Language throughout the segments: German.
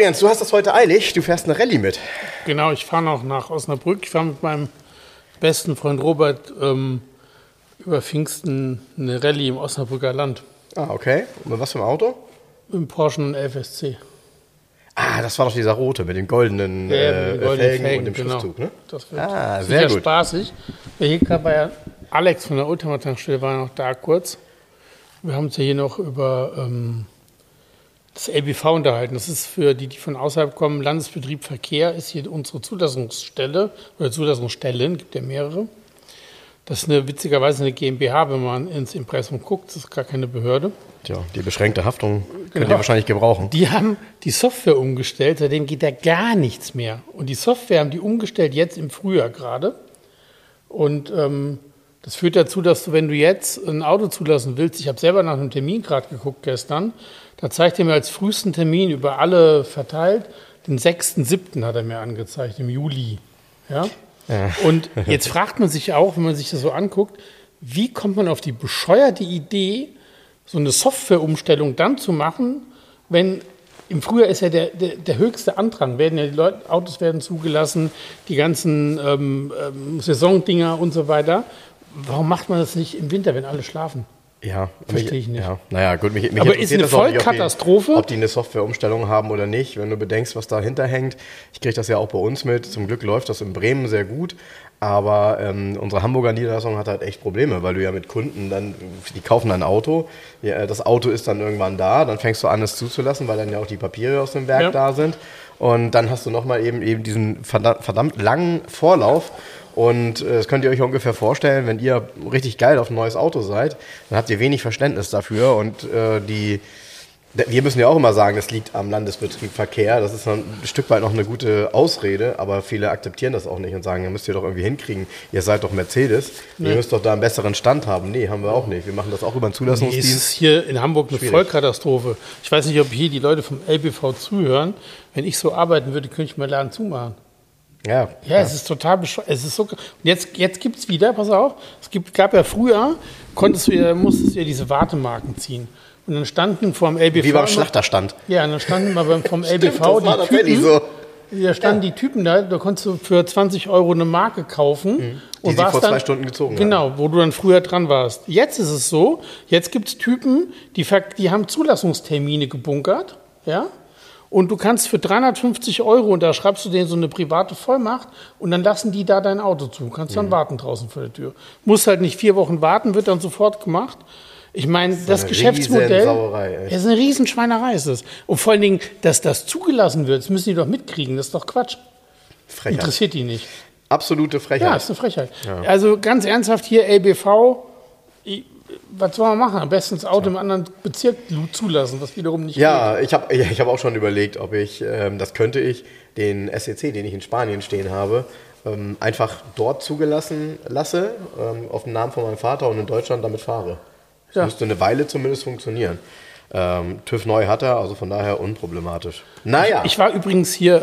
Jens, du hast das heute eilig. Du fährst eine Rallye mit. Genau, ich fahre noch nach Osnabrück. Ich fahre mit meinem besten Freund Robert ähm, über Pfingsten eine Rallye im Osnabrücker Land. Ah, okay. Und mit was für ein Auto? Im Porsche und FSC. Ah, das war doch dieser rote mit den goldenen, Ja, äh, mit den goldenen Felgen, und dem genau. Schriftzug, ne? Das wird Ah, sehr gut. spaßig. Hier war ja Alex von der Ultramatankstelle war noch da kurz. Wir haben uns ja hier noch über ähm, das LBV unterhalten. Das ist für die, die von außerhalb kommen, Landesbetrieb Verkehr ist hier unsere Zulassungsstelle oder Zulassungsstellen, gibt ja mehrere. Das ist eine witzigerweise eine GmbH, wenn man ins Impressum guckt, das ist gar keine Behörde. Tja, die beschränkte Haftung könnt Genau. ihr wahrscheinlich gebrauchen. Die haben die Software umgestellt, seitdem geht da gar nichts mehr. Und die Software haben die umgestellt jetzt im Frühjahr gerade. Und ähm, das führt dazu, dass du, wenn du jetzt ein Auto zulassen willst, ich habe selber nach einem Termin gerade geguckt gestern, da zeigt er mir als frühesten Termin über alle verteilt, den 6.7. hat er mir angezeigt, im Juli. Ja? Und jetzt fragt man sich auch, wenn man sich das so anguckt, wie kommt man auf die bescheuerte Idee, so eine Softwareumstellung dann zu machen, wenn im Frühjahr ist ja der, der, der höchste Andrang, werden ja die Leute, Autos werden zugelassen, die ganzen ähm, ähm, Saisondinger und so weiter. Warum macht man das nicht im Winter, wenn alle schlafen? Ja, Verstehe ich nicht. Ja, naja, gut, mich, mich Aber ist eine nicht, ob Vollkatastrophe. Ob die eine Softwareumstellung haben oder nicht, wenn du bedenkst, was dahinter hängt. Ich kriege das ja auch bei uns mit. Zum Glück läuft das in Bremen sehr gut. Aber ähm, unsere Hamburger Niederlassung hat halt echt Probleme, weil du ja mit Kunden dann, die kaufen ein Auto, ja, das Auto ist dann irgendwann da, dann fängst du an, es zuzulassen, weil dann ja auch die Papiere aus dem Werk Ja. da sind. Und dann hast du nochmal eben, eben diesen verdammt, verdammt langen Vorlauf. Und äh, das könnt ihr euch ungefähr vorstellen, wenn ihr richtig geil auf ein neues Auto seid, dann habt ihr wenig Verständnis dafür. Und äh, die, wir müssen ja auch immer sagen, das liegt am Landesbetrieb Verkehr. Das ist ein Stück weit noch eine gute Ausrede, aber viele akzeptieren das auch nicht und sagen, ja, müsst ihr doch irgendwie hinkriegen. Ihr seid doch Mercedes, ihr müsst doch da einen besseren Stand haben. Nee, haben wir auch nicht. Wir machen das auch über einen Es Zulassungsdienst. ist hier in Hamburg eine Schwierig. Vollkatastrophe. Ich weiß nicht, ob hier die Leute vom LBV zuhören. Wenn ich so arbeiten würde, könnte ich meinen Laden zumachen. Ja, Ja, es ist total bescheuert. Es ist so. Und jetzt, jetzt gibt es wieder, pass auf, es gibt, gab ja früher, konntest du ja, musstest du ja diese Wartemarken ziehen. Und dann standen vor dem LBV. wie beim Schlachterstand. Ja, und dann standen mal beim, vom LBV das war die Typen. so. Da standen die Typen da, da konntest du für 20 Euro eine Marke kaufen. Mhm. Die sie warst vor zwei Stunden gezogen haben. Genau, wo du dann früher dran warst. Jetzt ist es so, jetzt gibt es Typen, die, die haben Zulassungstermine gebunkert. Ja? Und du kannst für 350 Euro, und da schreibst du denen so eine private Vollmacht, und dann lassen die da dein Auto zu. Kannst Mhm. dann warten draußen vor der Tür. Musst halt nicht vier Wochen warten, wird dann sofort gemacht. Ich meine, das, eine Geschäftsmodell. Echt. Es ist eine Riesenschweinerei ist es. Und vor allen Dingen, dass das zugelassen wird, das müssen die doch mitkriegen. Das ist doch Quatsch. Frechheit. Interessiert die nicht. Absolute Frechheit. Ja, ist eine Frechheit. Also ganz ernsthaft hier, LBV, was soll man machen? Am besten das Auto im anderen Bezirk zulassen, was wiederum nicht geht. Ja, ich habe ich hab auch schon überlegt, ob ich, ähm, das könnte ich, den SEC, den ich in Spanien stehen habe, ähm, einfach dort zugelassen lasse, ähm, auf den Namen von meinem Vater und in Deutschland damit fahre. Das Ja. müsste eine Weile zumindest funktionieren. Ähm, TÜV neu hat er, also von daher unproblematisch. Naja, Ich war übrigens hier,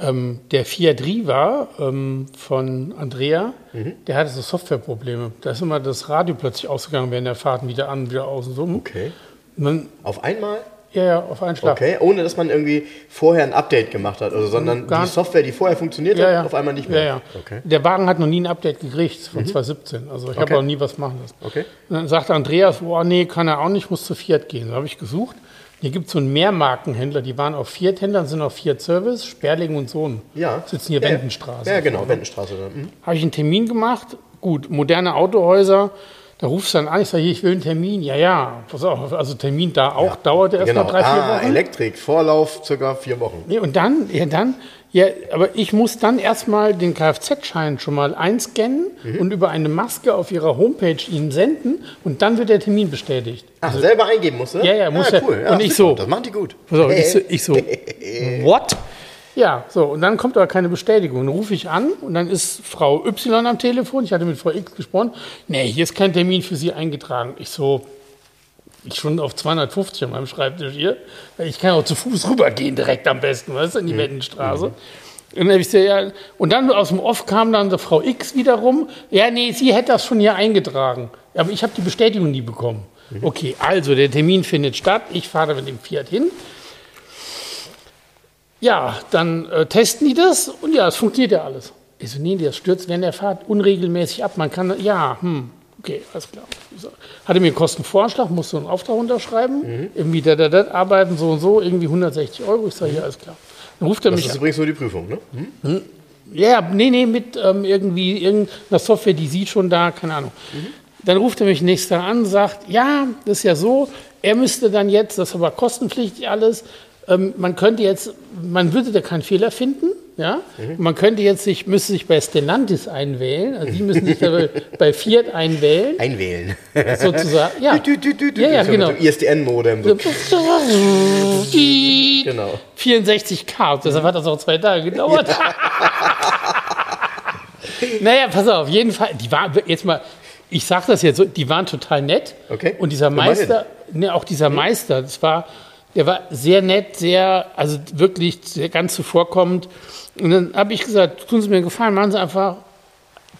ähm, der Fiat Riva ähm, von Andrea, Mhm. der hatte so Softwareprobleme. Da ist immer das Radio plötzlich ausgegangen während der Fahrten wieder an, wieder aus und so. okay. Dann, Auf einmal? ja, ja, auf einen Schlag. Okay, ohne dass man irgendwie vorher ein Update gemacht hat, also, sondern Gar die. Software, die vorher funktioniert Ja, hat, ja. auf einmal nicht mehr. Ja. Okay. Der Wagen hat noch nie ein Update gekriegt von 2017. Also ich habe Okay. auch nie was machen lassen. Okay. Und dann sagte Andreas, oh nee, kann er auch nicht, muss zu Fiat gehen. Da habe ich gesucht. Hier gibt es so einen Mehrmarkenhändler, die waren auf Fiat-Händlern, sind auf Fiat Service, Sperling und Sohn. Ja. Sitzen hier ja, Wendenstraße. Ja, genau, Wendenstraße. Mhm. Habe ich einen Termin gemacht. Gut, moderne Autohäuser. Da rufst du dann an, ich sage, hier, ich will einen Termin. Ja, ja, pass auf, also Termin da auch, dauerte erst Genau. mal drei, vier ah, Wochen. Elektrik, Vorlauf circa vier Wochen. Nee, und dann, ja, dann, Ja, aber ich muss dann erstmal den Kfz-Schein schon mal einscannen Mhm. und über eine Maske auf ihrer Homepage ihnen senden und dann wird der Termin bestätigt. Ach, selber eingeben musst du? Ja, ja, muss ja. ja. cool. Ja, Und ich so. Das machen die gut. Pass auf, ich so, ich so, what? Ja, so, und dann kommt aber keine Bestätigung. Dann rufe ich an und dann ist Frau Y am Telefon. Ich hatte mit Frau X gesprochen. Nee, hier ist kein Termin für Sie eingetragen. Ich so, ich schon auf 250 an meinem Schreibtisch hier. Ich kann auch zu Fuß rübergehen direkt am besten, weißt du, in die Wendenstraße. Und dann, ich so, ja, und dann aus dem Off kam dann die Frau X wiederum. Ja, nee, sie hätte das schon hier eingetragen. Aber ich habe die Bestätigung nie bekommen. Okay, also der Termin findet statt. Ich fahre mit dem Fiat hin. Ja, dann äh, testen die das und ja, es funktioniert ja alles. Ich so, nee, das stürzt während der Fahrt unregelmäßig ab. Man kann, ja, hm, okay, alles klar. Hatte mir einen Kostenvorschlag, musste einen Auftrag unterschreiben, irgendwie da, da, da, arbeiten so und so, irgendwie 160 Euro. Ich sage, ja, alles klar. Dann ruft er Das mich ist an. übrigens nur die Prüfung, ne? Hm? Ja, nee, nee, mit ähm, irgendwie irgendeiner Software, die sieht schon da, keine Ahnung. Dann ruft er mich nächstes Tag an, sagt, ja, das ist ja so, er müsste dann jetzt, das ist aber kostenpflichtig alles, ähm, man könnte jetzt, man würde da keinen Fehler finden, ja, man könnte jetzt sich, müsste sich bei Stellantis einwählen, also die müssen sich bei- Fiat einwählen, Einwählen. sozusagen, ja. Dü, dü, dü. Ja, ja, So genau. Mit dem ISDN-Modem. So. Genau. 64K, deshalb hat das auch zwei Tage gedauert. naja, pass auf, jeden Fall, die waren jetzt mal, ich sag das jetzt so, die waren total nett. Okay. Und dieser. Meister, ne, auch dieser Meister, das war, der war sehr nett, sehr, also wirklich sehr ganz zuvorkommend. Und dann habe ich gesagt, tun Sie mir einen Gefallen, machen Sie einfach,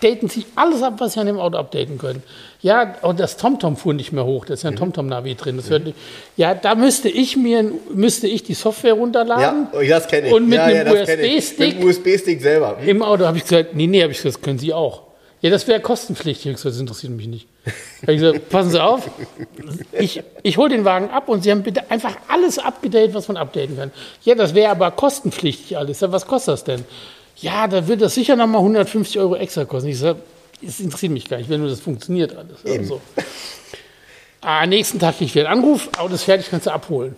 daten Sie alles ab, was Sie an dem Auto updaten können. Ja, und das TomTom fuhr nicht mehr hoch, da ist ja ein Mhm. TomTom-Navi drin. Das hört nicht, ja, da müsste ich mir, müsste ich die Software runterladen. Ja, das kenne ich. Und mit ja, einem ja. USB-Stick? Mit dem USB-Stick selber. Hm? Im Auto habe ich gesagt, nee, nee, habe ich gesagt, das können Sie auch. Ja, das wäre kostenpflichtig. Ich das interessiert mich nicht. Habe ich gesagt, passen Sie auf, ich, ich hole den Wagen ab und Sie haben bitte einfach alles abgedatet, was man updaten kann. Ja, das wäre aber kostenpflichtig alles. Ja, was kostet das denn? Ja, da wird das sicher nochmal 150 Euro extra kosten. Ich sage, das interessiert mich gar nicht, wenn nur das funktioniert alles. Ja, so. Ah, nächsten Tag kriege ich wieder einen Anruf, Auto ist fertig, kannst du abholen.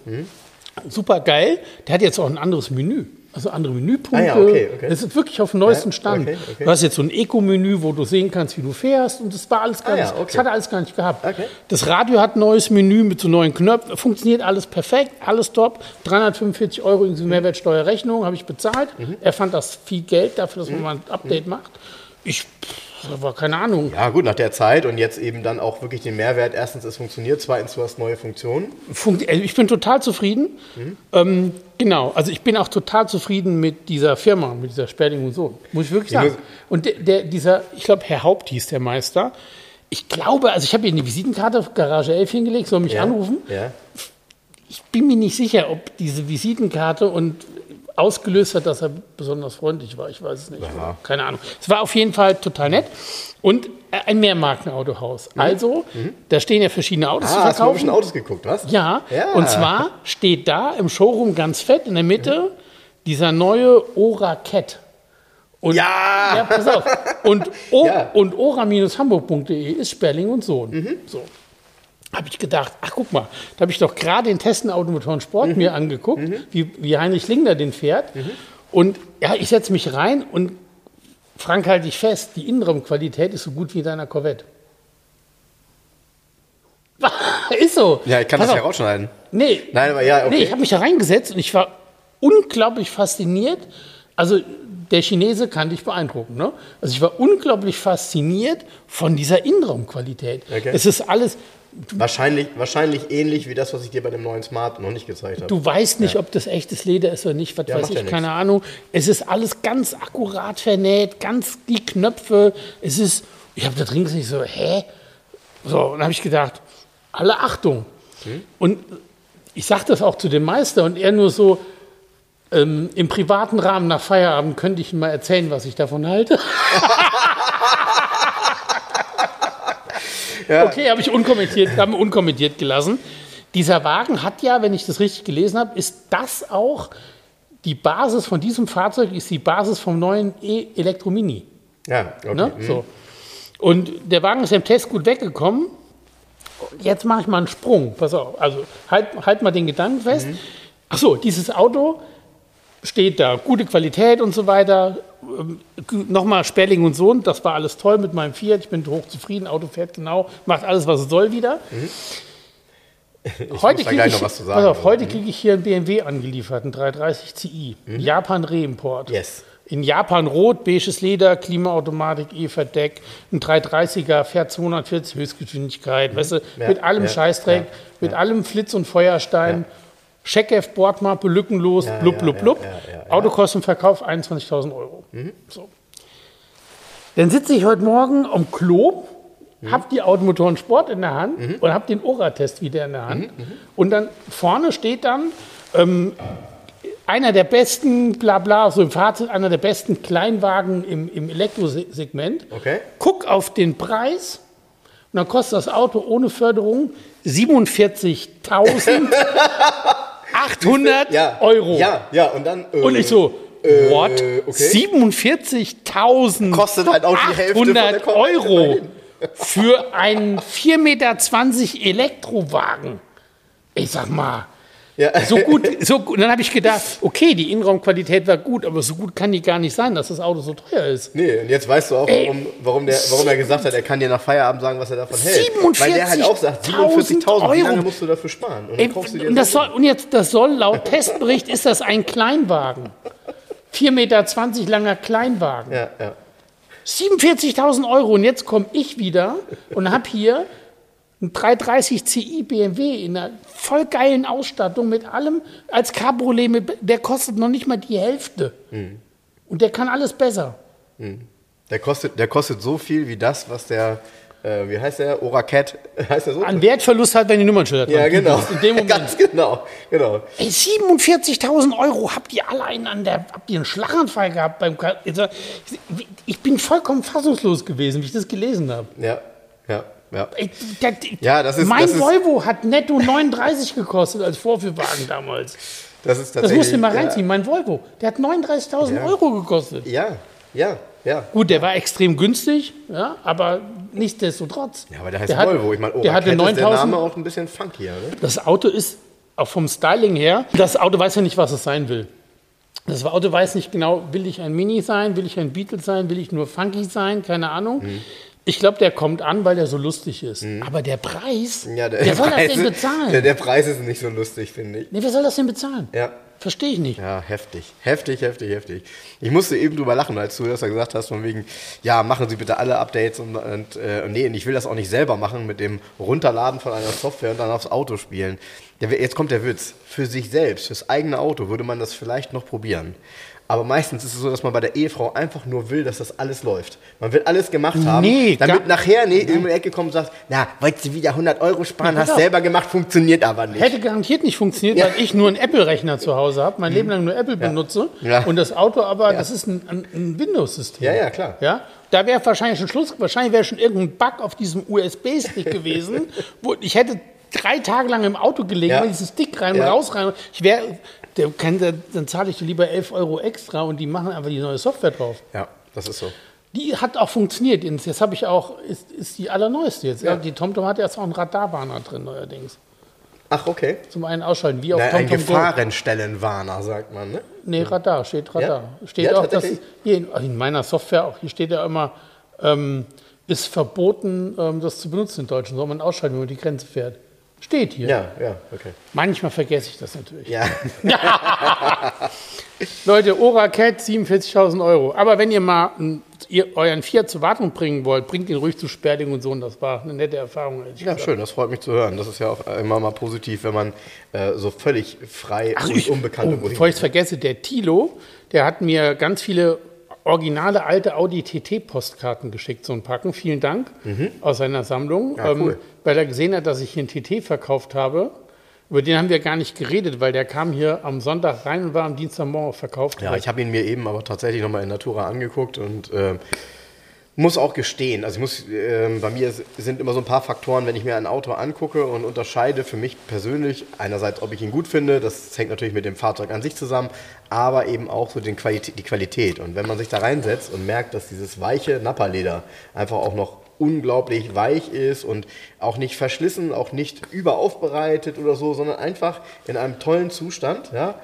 Super geil. Der hat jetzt auch ein anderes Menü. Also andere Menüpunkte. Ah ja, okay, okay. Das ist wirklich auf dem neuesten Ja, Stand. okay, okay. Du hast jetzt so ein Eco-Menü, wo du sehen kannst, wie du fährst. Und das war alles gar Ah ja, nicht, okay. das hat er alles gar nicht gehabt. Das Radio hat ein neues Menü mit so neuen Knöpfen. Funktioniert alles perfekt, alles top. 345 Euro inklusive Mehrwertsteuerrechnung habe ich bezahlt. Mhm. Er fand das viel Geld dafür, dass man mal ein Update macht. Ich, war keine Ahnung. Ja, gut, nach der Zeit und jetzt eben dann auch wirklich den Mehrwert. Erstens, es funktioniert. Zweitens, du hast neue Funktionen. Funkt, also ich bin total zufrieden. Ähm, genau, also ich bin auch total zufrieden mit dieser Firma, mit dieser Sperling und so. Muss ich wirklich sagen. Und der, der, dieser, ich glaube, Herr Haupt hieß der Meister. Ich glaube, also ich habe hier eine Visitenkarte auf Garage 11 hingelegt, soll mich Ja. anrufen. Ja. Ich bin mir nicht sicher, ob diese Visitenkarte und ausgelöst hat, dass er besonders freundlich war. Ich weiß es nicht. Ja. Keine Ahnung. Es war auf jeden Fall total nett. Und ein Mehrmarkenautohaus. Also, da stehen ja verschiedene Autos zu Ah, hast du verkaufen. Autos geguckt, was? Ja, Ja. und zwar steht da im Showroom ganz fett in der Mitte dieser neue Ora Cat. Und, Ja! ja, pass auf. Und, o Ja. und ora-hamburg.de ist Sperling und Sohn. So. Habe ich gedacht, ach guck mal, da habe ich doch gerade den Testen Automotoren Sport mir angeguckt, wie, wie Heinrich Lingner den fährt. Und ja, ich setze mich rein und Frank, halte ich fest, die Innenraumqualität ist so gut wie in deiner Corvette. ist so. Ja, ich kann Pass das ja rausschneiden. Nee, Nein, aber ja, okay. nee ich habe mich da reingesetzt und ich war unglaublich fasziniert. Also der Chinese kann dich beeindrucken. Ne? Also ich war unglaublich fasziniert von dieser Innenraumqualität. Okay. Es ist alles, Wahrscheinlich, wahrscheinlich ähnlich wie das, was ich dir bei dem neuen Smart noch nicht gezeigt habe. du weißt nicht, ob das echtes Leder ist oder nicht, was Ja, weiß ich, ja keine Ahnung. Es ist alles ganz akkurat vernäht, ganz die Knöpfe. Es ist, ich habe da drin gesehen, so, hä? So, und habe ich gedacht, alle Achtung. Hm? Und ich sage das auch zu dem Meister und er nur so, ähm, im privaten Rahmen nach Feierabend könnte ich ihm mal erzählen, was ich davon halte. Okay, habe ich unkommentiert, haben unkommentiert gelassen. Dieser Wagen hat ja, wenn ich das richtig gelesen habe, ist das auch die Basis von diesem Fahrzeug, ist die Basis vom neuen E-Elektromini. ja, okay. Ne? hm. So. Und der Wagen ist ja im Test gut weggekommen. Jetzt mache ich mal einen Sprung. Pass auf. Also halt, halt mal den Gedanken fest. Mhm. Ach so, dieses Auto steht da, gute Qualität und so weiter. Ähm, Nochmal Sperling und Sohn, das war alles toll mit meinem Fiat. Ich bin hochzufrieden, Auto fährt genau, macht alles, was es soll wieder. Ich Heute kriege ich, auf, heute Mhm. kriege ich hier einen BMW angeliefert, einen 330 Ci. Japan Reimport. Yes. In Japan rot, beiges Leder, Klimaautomatik, E-Verdeck, ein 330er, fährt 240 Höchstgeschwindigkeit, weißt du, Mhm. Ja, mit allem ja, Scheißdreck, ja, mit allem Flitz und Feuerstein. Checkheft, Bordmappe, lückenlos, Ja, blub, blub, blub. Mhm. Autokostenverkauf 21.000 Euro. So. Dann sitze ich heute Morgen am Klo, Mhm. hab die Automotoren Sport in der Hand und hab den Ora-Test wieder in der Hand. Mhm, Und dann vorne steht dann ähm, einer der besten, bla bla, so im Fazit, einer der besten Kleinwagen im, im Elektrosegment. Okay. Guck auf den Preis und dann kostet das Auto ohne Förderung 47.800 Ja. Euro. Ja, ja, und dann. äh, Und ich so, äh, what? okay. 47.000 Kostet halt auch die Hälfte von der 800 Komplette Euro für einen 4,20 Meter Elektrowagen. Ich sag mal, Ja. so gut, so gut. Und dann habe ich gedacht, okay, die Innenraumqualität war gut, aber so gut kann die gar nicht sein, dass das Auto so teuer ist. Nee, und jetzt weißt du auch, warum, warum, der, warum er gesagt hat, er kann dir nach Feierabend sagen, was er davon hält. Weil der halt auch sagt, 47.000 47.000, wie lange Euro. musst du dafür sparen? Und Ey, und, das so- soll, und jetzt, das soll laut Testbericht, ist das ein Kleinwagen. 4,20 Meter langer Kleinwagen. Ja, ja. 47.000 Euro und jetzt komme ich wieder und habe hier einen 330 Ci BMW in einer voll geilen Ausstattung mit allem als Cabriolet, mit, der kostet noch nicht mal die Hälfte. Und der kann alles besser. Der kostet, der kostet so viel wie das, was der, äh, wie heißt der? Oracat, heißt der so? An Wertverlust hat, wenn die Nummernschilder ja, genau. In dem Moment. Ganz genau, genau. Ey, 47.000 Euro habt ihr allein an der, habt ihr einen Schlaganfall gehabt beim, Ka- ich bin vollkommen fassungslos gewesen, wie ich das gelesen habe. Ja, ja, ja. Ey, der, Ja, das ist- mein das ist- Volvo hat netto 39 gekostet als Vorführwagen damals. Das ist Das tatsächlich. musst du mal reinziehen. Mein Volvo, der hat 39.000 Ja. Euro gekostet. Ja, ja, ja. Gut, der war extrem günstig, ja, aber nichtsdestotrotz. Ja, aber der heißt hat- Volvo. Ich meine, der hatte Oracat ist der 9000 Name auch ein bisschen funkier, ne? Das Auto ist auch vom Styling her, das Auto weiß ja nicht, was es sein will. Das Auto weiß nicht genau, will ich ein Mini sein, will ich ein Beetle sein, will ich nur funky sein, keine Ahnung. Mhm. Ich glaube, der kommt an, weil der so lustig ist. Aber der Preis, Ja, der, wer soll Preis das denn bezahlen? Der, der Preis ist nicht so lustig, finde ich. nee, wer soll das denn bezahlen? Ja. Verstehe ich nicht. Ja, heftig. Heftig, heftig, heftig. Ich musste eben drüber lachen, als du das ja gesagt hast, von wegen, ja, machen Sie bitte alle Updates und, und äh, nee, ich will das auch nicht selber machen mit dem Runterladen von einer Software und dann aufs Auto spielen. Der, jetzt kommt der Witz. Für sich selbst, fürs eigene Auto würde man das vielleicht noch probieren. Aber meistens ist es so, dass man bei der Ehefrau einfach nur will, dass das alles läuft. Man will alles gemacht haben, Nee, damit nachher nee, in die Ecke kommt und sagt, na, wolltest du wieder 100 Euro sparen, Ja, hast selber gemacht, funktioniert aber nicht. Hätte garantiert nicht funktioniert, Ja. weil ich nur einen Apple-Rechner zu Hause habe, mein Leben lang nur Apple benutze Ja. und das Auto aber, das ist ein, ein, Windows-System. Ja, ja, klar. Ja? Da wäre wahrscheinlich schon Schluss, wahrscheinlich wäre schon irgendein Bug auf diesem USB-Stick gewesen, wo ich hätte drei Tage lang im Auto gelegen, Ja. mit diesem Stick rein Ja. und raus rein. Ich wäre, der kann, dann zahle ich dir lieber 11 Euro extra und die machen einfach die neue Software drauf. Ja, das ist so. Die hat auch funktioniert. Jetzt habe ich auch, ist, ist die allerneueste jetzt. Ja. Ja. Die TomTom hat jetzt auch einen Radarwarner drin neuerdings. Ach, okay. Zum einen ausschalten, wie auf ein TomTom Go. Gefahrenstellenwarner, sagt man, ne? Nee, Radar, steht Radar. Steht Ja, auch, dass hier in, in meiner Software auch, hier steht ja immer, ähm, ist verboten, ähm, das zu benutzen in Deutschland. Soll man ausschalten, wenn man die Grenze fährt. Steht hier. Ja, ja, okay. Manchmal vergesse ich das natürlich. Ja, Leute, Ora Cat 47.000 Euro. Aber wenn ihr mal ein, ihr, euren Fiat zur Wartung bringen wollt, bringt ihn ruhig zu Sperling und so. Und das war eine nette Erfahrung. ja, gesagt. schön, das freut mich zu hören. Das ist ja auch immer mal positiv, wenn man äh, so völlig frei Ach, und ich, unbekannt oh, bevor ich es vergesse, der Tilo, der hat mir ganz viele originale alte Audi TT-Postkarten geschickt, so ein Packen. Vielen Dank aus seiner Sammlung. Mhm. Ja, cool. Weil er gesehen hat, dass ich hier einen TT verkauft habe. Über den haben wir gar nicht geredet, weil der kam hier am Sonntag rein und war am Dienstagmorgen verkauft. Ja, ich habe ihn mir eben aber tatsächlich nochmal in Natura angeguckt und äh, muss auch gestehen, also ich muss, ähm, bei mir sind immer so ein paar Faktoren, wenn ich mir ein Auto angucke und unterscheide für mich persönlich, einerseits, ob ich ihn gut finde, das hängt natürlich mit dem Fahrzeug an sich zusammen, aber eben auch so den Qualität, die Qualität. Und wenn man sich da reinsetzt und merkt, dass dieses weiche Napperleder einfach auch noch unglaublich weich ist und auch nicht verschlissen, auch nicht überaufbereitet oder so, sondern einfach in einem tollen Zustand, ja,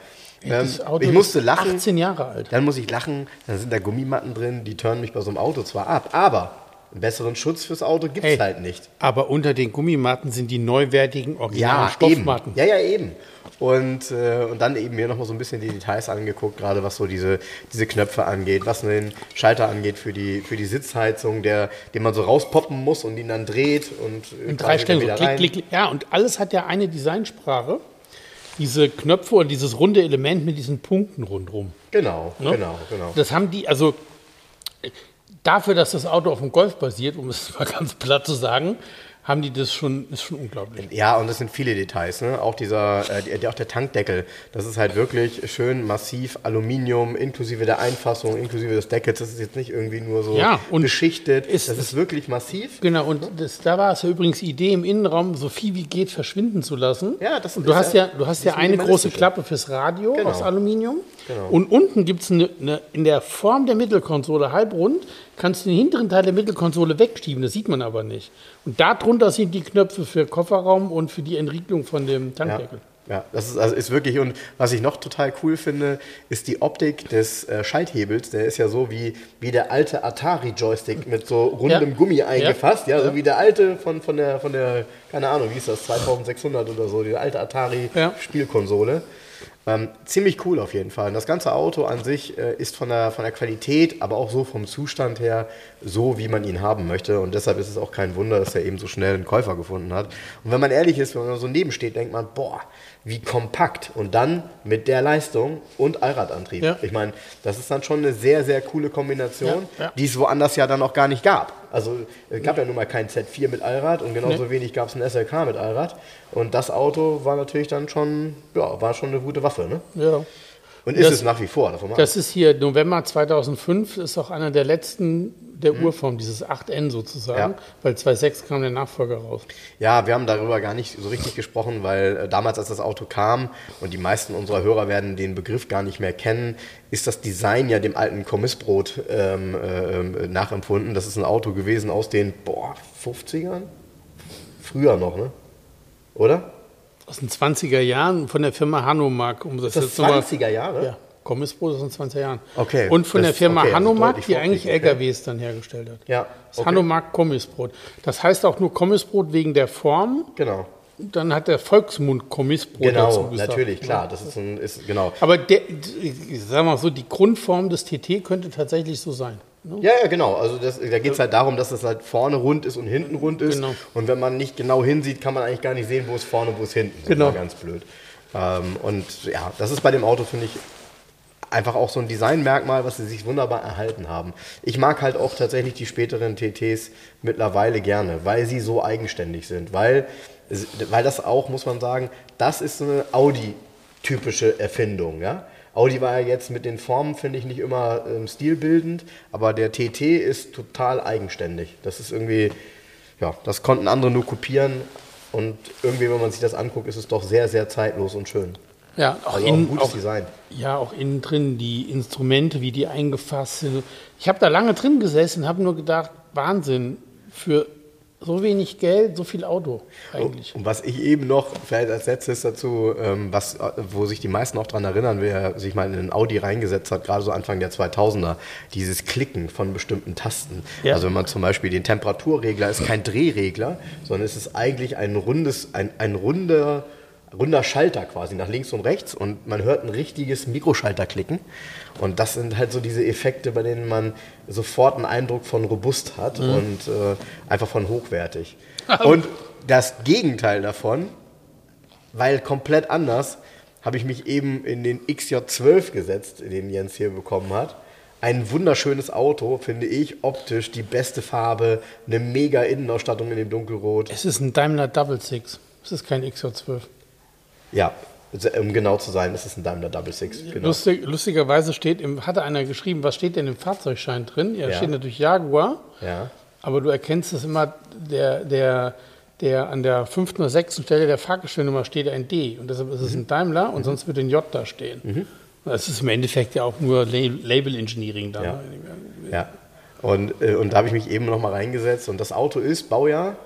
Ähm, ich musste lachen. 18 Jahre alt. Dann muss ich lachen, dann sind da Gummimatten drin, die turnen mich bei so einem Auto zwar ab, aber einen besseren Schutz fürs Auto gibt es halt nicht. Aber unter den Gummimatten sind die neuwertigen originalen Ja, Stoffmatten. eben. Ja, ja, eben. Und, äh, und dann eben mir nochmal so ein bisschen die Details angeguckt, gerade was so diese, diese Knöpfe angeht, was den Schalter angeht für die, für die Sitzheizung, der, den man so rauspoppen muss und ihn dann dreht und äh, In drei Stellen. So wieder klick, rein. klick, klick. Ja, und alles hat ja eine Designsprache. Diese Knöpfe und dieses runde Element mit diesen Punkten rundherum. Genau, Ne? genau, genau. Das haben die, also dafür, dass das Auto auf dem Golf basiert, um es mal ganz platt zu sagen, haben die das schon, ist schon unglaublich. Ja, und das sind viele Details, ne? Auch dieser, äh, der, auch der Tankdeckel, das ist halt wirklich schön massiv Aluminium, inklusive der Einfassung, inklusive des Deckels. Das ist jetzt nicht irgendwie nur so Ja, beschichtet. ist- das ist wirklich massiv. Genau, und das, da war es ja übrigens die Idee, im Innenraum so viel wie geht verschwinden zu lassen. Ja, das und du ist hast ja du hast ja eine große. Klappe fürs Radio Genau. aus Aluminium. Genau. Und unten gibt es eine, eine, in der Form der Mittelkonsole halbrund, kannst du den hinteren Teil der Mittelkonsole wegschieben, das sieht man aber nicht. Und darunter sind die Knöpfe für Kofferraum und für die Entriegelung von dem Ja, Tankdeckel. ja, das ist, also ist wirklich, und was ich noch total cool finde, ist die Optik des äh, Schalthebels. Der ist ja so wie, wie der alte Atari-Joystick mit so rundem Ja. Gummi eingefasst, ja, so Ja. wie der alte von, von, der, von der, keine Ahnung, wie ist das, 2600 oder so, die alte Ja. Ähm, ziemlich cool auf jeden Fall. Und das ganze Auto an sich äh, ist von der, von der Qualität, aber auch so vom Zustand her, so wie man ihn haben möchte. Und deshalb ist es auch kein Wunder, dass er eben so schnell einen Käufer gefunden hat. Und wenn man ehrlich ist, wenn man so nebensteht, denkt man, boah, wie kompakt. Und dann mit der Leistung und Allradantrieb. Ja. Ich meine, das ist dann schon eine sehr, sehr coole Kombination, Ja, ja. die es woanders ja dann noch gar nicht gab. Also es gab ja nun mal kein Z4 mit Allrad und genauso Nee. wenig gab es ein SLK mit Allrad. Und das Auto war natürlich dann schon, ja, war schon eine gute Waffe, ne? Ja. Und ist Das- es nach wie vor, Das ist hier November 2005, ist auch einer der letzten der Mhm. Urform, dieses 8N sozusagen, Ja. weil 2.6 kam der Nachfolger raus. Ja, wir haben darüber gar nicht so richtig gesprochen, weil äh, damals, als das Auto kam, und die meisten unserer Hörer werden den Begriff gar nicht mehr kennen, ist das Design ja dem alten Kommissbrot ähm, äh, nachempfunden. Das ist ein Auto gewesen aus den, boah, 50ern? Früher noch, ne? Oder? Aus den 20er Jahren von der Firma Hanomag, um das, Das jetzt nochmal. 20er Jahre? Ja, Kommissbrot aus den 20er Jahren. Okay, Und von das- der Firma okay, also Hanomag, die eigentlich okay. LKWs dann hergestellt hat. Ja, Das okay. Hanomag Kommissbrot. Das heißt auch nur Kommissbrot wegen der Form. Genau. Dann hat der Volksmund Kommissbrot dazu Genau, gesagt. natürlich, klar. Das ist ein, ist, genau. Aber der, ich sag mal so, die Grundform des TT könnte tatsächlich so sein. Ne? Ja, ja, genau. Also das, da geht es halt darum, dass es halt vorne rund ist und hinten rund ist. Genau. Und wenn man nicht genau hinsieht, kann man eigentlich gar nicht sehen, wo es vorne und wo es hinten ist. Genau. Das ist ganz blöd. Ähm, und ja, das ist bei dem Auto, finde ich, einfach auch so ein Designmerkmal, was sie sich wunderbar erhalten haben. Ich mag halt auch tatsächlich die späteren TTs mittlerweile gerne, weil sie so eigenständig sind. Weil, weil das auch, muss man sagen, das ist so eine Audi-typische Erfindung. Ja? Audi war ja jetzt mit den Formen, finde ich, nicht immer ähm, stilbildend, aber der TT ist total eigenständig. Das ist irgendwie, ja, das konnten andere nur kopieren und irgendwie, wenn man sich das anguckt, ist es doch sehr, sehr zeitlos und schön. Ja, auch, Also auch ein innen, gutes auch, Design. ja, auch innen drin, die Instrumente, wie die eingefasst sind. Ich habe da lange drin gesessen und habe nur gedacht, Wahnsinn, für so wenig Geld, so viel Auto eigentlich. Und was ich eben noch, vielleicht als letztes dazu, ähm, was, äh, wo sich die meisten auch dran erinnern, wer sich mal in einen Audi reingesetzt hat, gerade so Anfang der 2000er, dieses Klicken von bestimmten Tasten. Ja. Also wenn man zum Beispiel den Temperaturregler, ist kein Drehregler, sondern es ist eigentlich ein rundes, ein, ein runder, runder Schalter quasi nach links und rechts und man hört ein richtiges Mikroschalter klicken. Und das sind halt so diese Effekte, bei denen man sofort einen Eindruck von robust hat und äh, einfach von hochwertig. Und das Gegenteil davon, weil komplett anders, habe ich mich eben in den XJ12 gesetzt, den Jens hier bekommen hat. Ein wunderschönes Auto, finde ich, optisch die beste Farbe, eine mega Innenausstattung in dem Dunkelrot. Es ist ein Daimler Double Six. Es ist kein XJ12. Ja, um genau zu sein, ist es ein Daimler Double Six. Genau. Lustig, lustigerweise steht, im, hatte einer geschrieben, was steht denn im Fahrzeugschein drin? Ja, Ja. steht natürlich Jaguar, Ja. aber du erkennst es immer, der, der, der an der fünften oder sechsten Stelle der Fahrgestellnummer steht ein D und deshalb ist es Mhm. ein Daimler und sonst wird ein J da stehen. Das ist im Endeffekt ja auch nur La- Label Engineering da. Ja. Ja. Und, äh, und da habe ich mich eben noch mal reingesetzt und das Auto ist Baujahr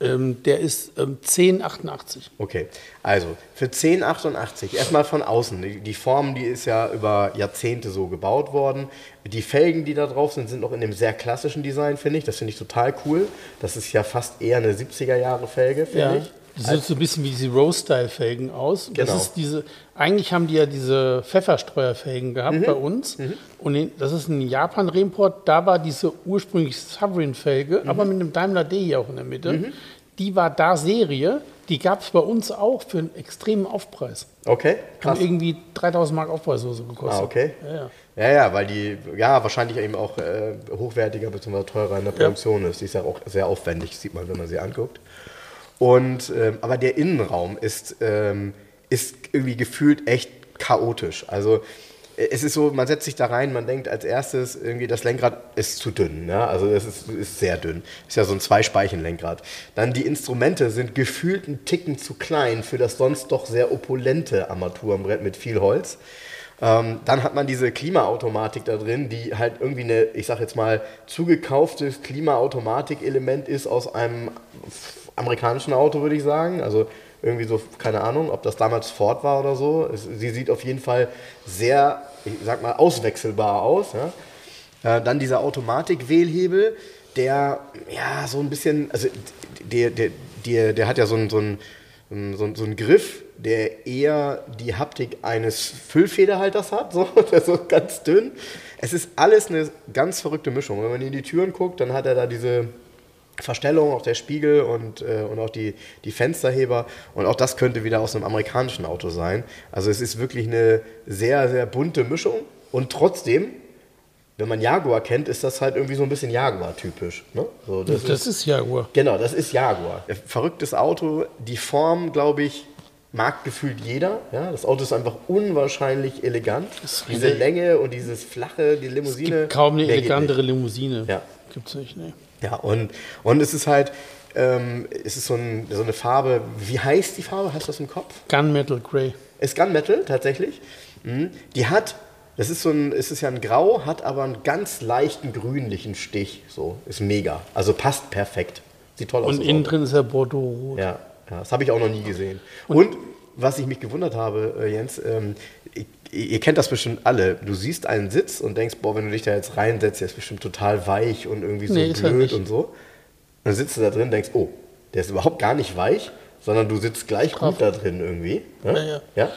Ähm, der ist ähm, 1088. Okay, also für 1088, erstmal von außen. Die, die Form, die ist ja über Jahrzehnte so gebaut worden. Die Felgen, die da drauf sind, sind noch in dem sehr klassischen Design, finde ich. Das finde ich total cool. Das ist ja fast eher eine 70er-Jahre-Felge, finde Ja. ich. Die sieht so ein bisschen wie diese Rose-Style-Felgen aus. Genau. Das ist diese, eigentlich haben die ja diese Pfefferstreuer-Felgen gehabt Mhm. bei uns. Und in, das ist ein Japan-Reimport. Da war diese ursprünglich Sovereign-Felge, Mhm. aber mit einem Daimler D hier auch in der Mitte. Die war da Serie. Die gab es bei uns auch für einen extremen Aufpreis. Okay, Haben krass. irgendwie 3000 Mark Aufpreis oder so gekostet. Ah, okay. Ja, ja. Ja, ja, weil die ja wahrscheinlich eben auch äh, hochwertiger bzw. teurer in der Produktion ist. Die ist ja auch sehr aufwendig, sieht man, wenn man sie anguckt. Und ähm, aber der Innenraum ist, ähm, ist irgendwie gefühlt echt chaotisch. Also es ist so, man setzt sich da rein, man denkt als erstes irgendwie, das Lenkrad ist zu dünn. Ne? Also es ist, ist sehr dünn. Ist ja so ein Zweispeichen-Lenkrad. Dann die Instrumente sind gefühlt einen Ticken zu klein für das sonst doch sehr opulente Armaturenbrett mit viel Holz. Ähm, dann hat man diese Klimaautomatik da drin, die halt irgendwie eine, ich sag jetzt mal, zugekauftes Klimaautomatik-Element ist aus einem amerikanischen Auto, würde ich sagen. Also irgendwie so, keine Ahnung, ob das damals Ford war oder so. Es, sie sieht auf jeden Fall sehr, ich sag mal, auswechselbar aus. Ja? Äh, dann dieser Automatik-Wählhebel, der ja so ein bisschen, also der, der, der, der hat ja so einen, so, einen, so, einen, so einen Griff, der eher die Haptik eines Füllfederhalters hat, so, der so ganz dünn. Es ist alles eine ganz verrückte Mischung. Wenn man in die Türen guckt, dann hat er da diese Verstellung, auch der Spiegel und, äh, und auch die, die Fensterheber. Und auch das könnte wieder aus einem amerikanischen Auto sein. Also es ist wirklich eine sehr, sehr bunte Mischung. Und trotzdem, wenn man Jaguar kennt, ist das halt irgendwie so ein bisschen Jaguar-typisch. Ne? So, das Das, ist Jaguar. Genau, das ist Jaguar. Verrücktes Auto. Die Form, glaube ich, mag gefühlt jeder. Ja, das Auto ist einfach unwahrscheinlich elegant. ist Diese Länge und dieses flache, die Es Limousine. gibt kaum eine elegantere. Limousine. Ja. Gibt's nicht, ne. Ja, und, und es ist halt, ähm, es ist so, ein, so eine Farbe. Wie heißt die Farbe? Hast du das im Kopf? Gunmetal Grey. Ist Gunmetal tatsächlich. Mhm. Die hat, das ist so ein, es ist ja ein Grau, hat aber einen ganz leichten grünlichen Stich. So, ist mega. Also passt perfekt. Sieht toll aus. Und innen drin ist er Bordeaux-rot. Ja, ja das habe ich auch noch nie gesehen. Und, was ich mich gewundert habe, äh, Jens, ähm, ich, ihr kennt das bestimmt alle. Du siehst einen Sitz und denkst, boah, wenn du dich da jetzt reinsetzt, der ist bestimmt total weich und irgendwie so Nee, blöd und so. Und dann sitzt du da drin und denkst, oh, der ist überhaupt gar nicht weich, sondern du sitzt gleich Straff. gut da drin irgendwie. Ne? Ja, ja. ja?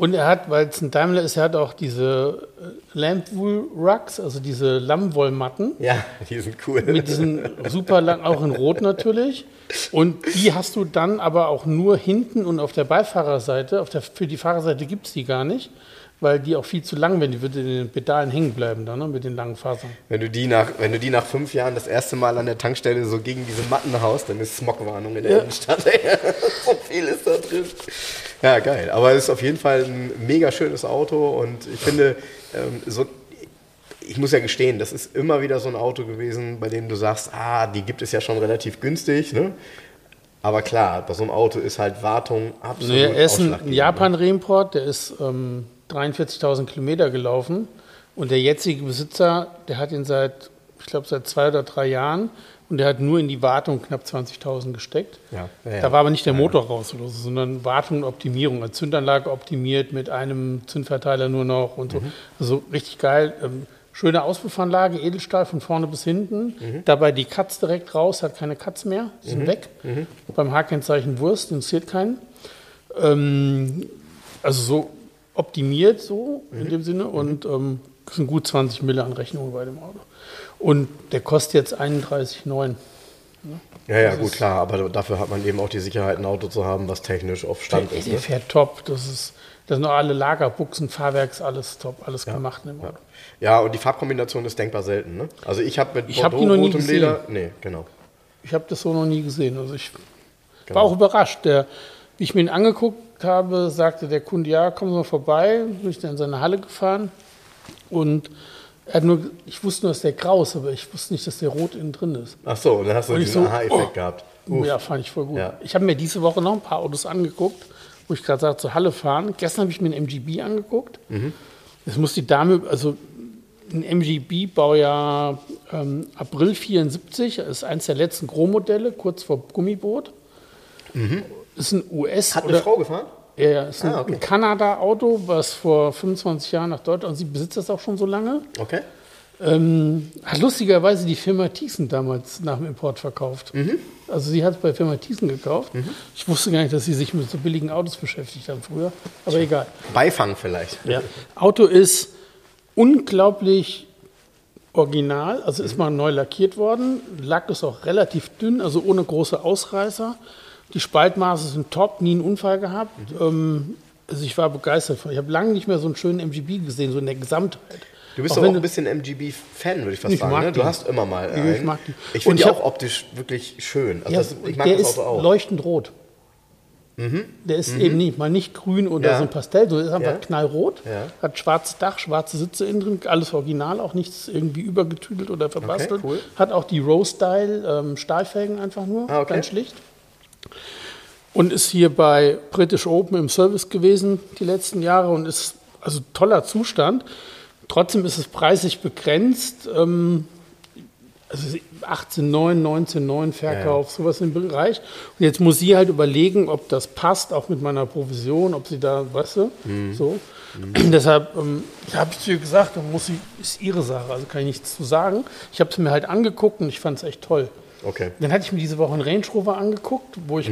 Und er hat, weil es ein Daimler ist, er hat auch diese äh, Lampwool Rugs, also diese Lammwollmatten. Ja, die sind cool. Mit diesen super lang, auch in Rot natürlich. Und die hast du dann aber auch nur hinten und auf der Beifahrerseite. Auf der, für die Fahrerseite gibt es die gar nicht, weil die auch viel zu lang werden. Die wird in den Pedalen hängen bleiben dann, ne, mit den langen Fasern. Wenn du, die nach, wenn du die nach fünf Jahren das erste Mal an der Tankstelle so gegen diese Matten haust, dann ist Smogwarnung in der Ja. Innenstadt. so viel ist da drin. Ja, geil. Aber es ist auf jeden Fall ein mega schönes Auto und ich finde, ähm, so, ich muss ja gestehen, das ist immer wieder so ein Auto gewesen, bei dem du sagst, ah, die gibt es ja schon relativ günstig. Ne? Aber klar, bei so einem Auto ist halt Wartung absolut Nee, er ist ein ne? Japan-Reimport, der ist ähm, 43.000 Kilometer gelaufen. Und der jetzige Besitzer, der hat ihn seit, ich glaube, seit zwei oder drei Jahren und der hat nur in die Wartung knapp 20.000 gesteckt. Ja, ja, ja. Da war aber nicht der Motor raus oder so, sondern Wartung und Optimierung. Also Zündanlage optimiert mit einem Zündverteiler nur noch und so. Mhm. Also richtig geil. Ähm, schöne Auspuffanlage, Edelstahl von vorne bis hinten. Mhm. Dabei die Katz direkt raus, hat keine Katz mehr, sind weg. Mhm. Beim H-Kennzeichen Wurst, interessiert keinen. Ähm, also so optimiert so in dem Sinne und ähm, sind gut 20 Mille an Rechnungen bei dem Auto. Und der kostet jetzt 31,9. Ja, ja, gut, klar. Aber dafür hat man eben auch die Sicherheit, ein Auto zu haben, was technisch auf Stand Der, ist. der Ne? fährt top. Das ist, das sind auch alle Lagerbuchsen, Fahrwerks, alles top, alles gemacht in dem Auto. Ja, und die Farbkombination ist denkbar selten. Ne? Also ich habe mit Ich hab die noch nie gesehen. Leder. Nee, genau. Ich habe das so noch nie gesehen. Also ich Genau. war auch überrascht. Der, wie ich mir ihn angeguckt habe, sagte der Kunde, ja, kommen Sie mal vorbei. Bin ich dann in seine Halle gefahren und er hat nur, ich wusste nur, dass der grau ist, aber ich wusste nicht, dass der rot innen drin ist. Ach so, und dann hast du Und diesen so, Aha-Effekt oh. gehabt. Uff. Ja, fand ich voll gut. Ja. Ich habe mir diese Woche noch ein paar Autos angeguckt, wo ich gerade sagte, zur Halle fahren. Gestern habe ich mir einen MGB angeguckt. Mhm. Jetzt muss die Dame, also ein MGB Baujahr ähm, April 74, ist eins der letzten Gros-Modelle, kurz vor Gummiboot. Ist ein US Hat eine oder Frau gefahren? ja, ja, ist ein, Ah, okay. ein Kanada-Auto, was vor 25 Jahren nach Deutschland, und sie besitzt das auch schon so lange. Okay. Ähm, hat lustigerweise die Firma Thyssen damals nach dem Import verkauft. Mhm. Also sie hat es bei Firma Thyssen gekauft. Ich wusste gar nicht, dass sie sich mit so billigen Autos beschäftigt haben früher. Aber egal. Beifang vielleicht. Ja. Auto ist unglaublich original, also ist mal neu lackiert worden. Lack ist auch relativ dünn, also ohne große Ausreißer. Die Spaltmaße sind top, nie einen Unfall gehabt. Ähm, also ich war begeistert von. Ich habe lange nicht mehr so einen schönen MGB gesehen, so in der Gesamtheit. Du bist Auch doch auch ein bisschen MGB-Fan, würde ich fast Ich sagen. Ne? Du hast immer mal Ich einen. mag die. Ich Und finde ich die hab- auch optisch wirklich schön. Also Ja, das, ich mag der das ist Auto auch. Mhm. leuchtend rot. Der ist eben nicht mal nicht grün oder Ja. so ein Pastell, so ist einfach Ja. knallrot. Ja. Hat schwarzes Dach, schwarze Sitze innen drin, alles original, auch nichts irgendwie übergetüdelt oder verbastelt. cool. Hat auch die Row-Style ähm, Stahlfelgen einfach nur, Ah, okay. ganz schlicht. Und ist hier bei British Open im Service gewesen die letzten Jahre und ist also toller Zustand. Trotzdem ist es preislich begrenzt. Ähm, also 18,9, 19,9 Verkauf, sowas im Bereich. Und jetzt muss sie halt überlegen, ob das passt, auch mit meiner Provision, ob sie da, weißt du, so. Deshalb ähm, habe ich zu ihr gesagt, muss sie, ist ihre Sache, also kann ich nichts zu sagen. Ich habe es mir halt angeguckt und ich fand es echt toll. Okay. Dann hatte ich mir diese Woche einen Range Rover angeguckt, wo ich,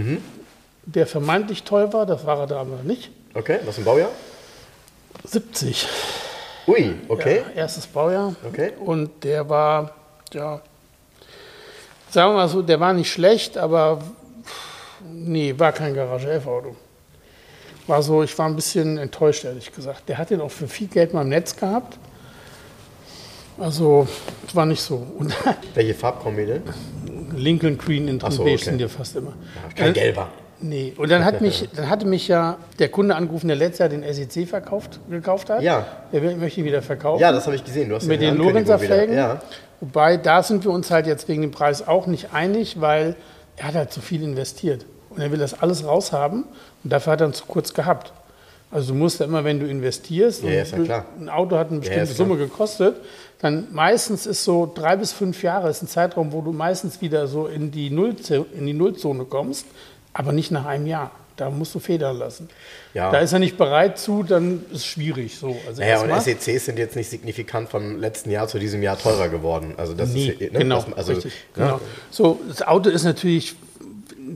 der vermeintlich toll war, das war er da aber nicht. Okay, was ein Baujahr? 70. Ui, okay. Ja, erstes Baujahr. Okay. Und der war, ja, sagen wir mal so, der war nicht schlecht, aber nee, war kein Garage 11 Auto. War so, ich war ein bisschen enttäuscht, ehrlich gesagt. Der hat den auch für viel Geld mal im Netz gehabt. Also, es war nicht so. Und Welche Farbkombi denn? Lincoln Green in so, okay. sind ja fast immer. Kein gelber. Nee, und dann, hat mich, dann hatte mich ja der Kunde angerufen, der letztes Jahr den SEC verkauft, gekauft hat. Ja. Der möchte ihn wieder verkaufen. Ja, das habe ich gesehen. Du hast mit ja den Lorenzer. Felgen. Ja. Wobei, da sind wir uns halt jetzt wegen dem Preis auch nicht einig, weil er hat halt zu viel investiert. Und er will das alles raushaben und dafür hat er ihn zu kurz gehabt. Also du musst ja immer, wenn du investierst, Ja, ja, ein Auto hat eine bestimmte. Summe gekostet, dann meistens ist so drei bis fünf Jahre ist ein Zeitraum, wo du meistens wieder so in die, Nullze in die Nullzone kommst, aber nicht nach einem Jahr. Da musst du federn lassen. Ja. Da ist er nicht bereit zu, dann ist es schwierig. So. Also Naja, und SECs sind jetzt nicht signifikant vom letzten Jahr zu diesem Jahr teurer geworden. Also das Nee, ist ne, genau, das, also, richtig. ne? Genau. So, das Auto ist natürlich,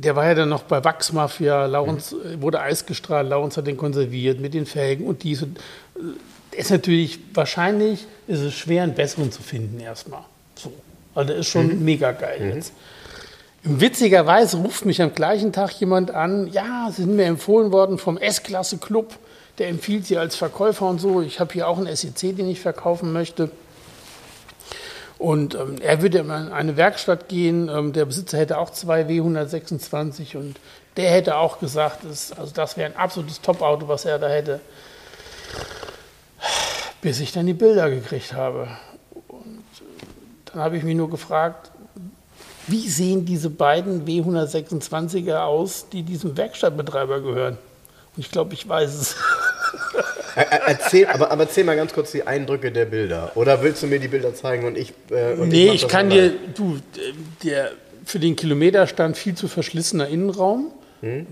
der war ja dann noch bei Wachsmafia, Laurens Mhm. äh, wurde eisgestrahlt, Laurens hat den konserviert mit den Felgen und dies. Und, äh, ist natürlich, wahrscheinlich ist es schwer, einen besseren zu finden erstmal. So. Also der ist schon Mhm. mega geil jetzt. Witzigerweise ruft mich am gleichen Tag jemand an, ja, Sie sind mir empfohlen worden vom S-Klasse Club, der empfiehlt Sie als Verkäufer und so. Ich habe hier auch einen SEC, den ich verkaufen möchte. Und ähm, er würde in eine Werkstatt gehen. Ähm, der Besitzer hätte auch zwei W126 und der hätte auch gesagt, das, also das wäre ein absolutes Top-Auto, was er da hätte. Bis ich dann die Bilder gekriegt habe. Und äh, dann habe ich mich nur gefragt, wie sehen diese beiden W126er aus, die diesem Werkstattbetreiber gehören? Und ich glaube, ich weiß es. Er- er- Erzähl, aber, aber erzähl mal ganz kurz die Eindrücke der Bilder. Oder willst du mir die Bilder zeigen und ich. Äh, und nee, ich das kann dir, du, der für den Kilometerstand viel zu verschlissener Innenraum.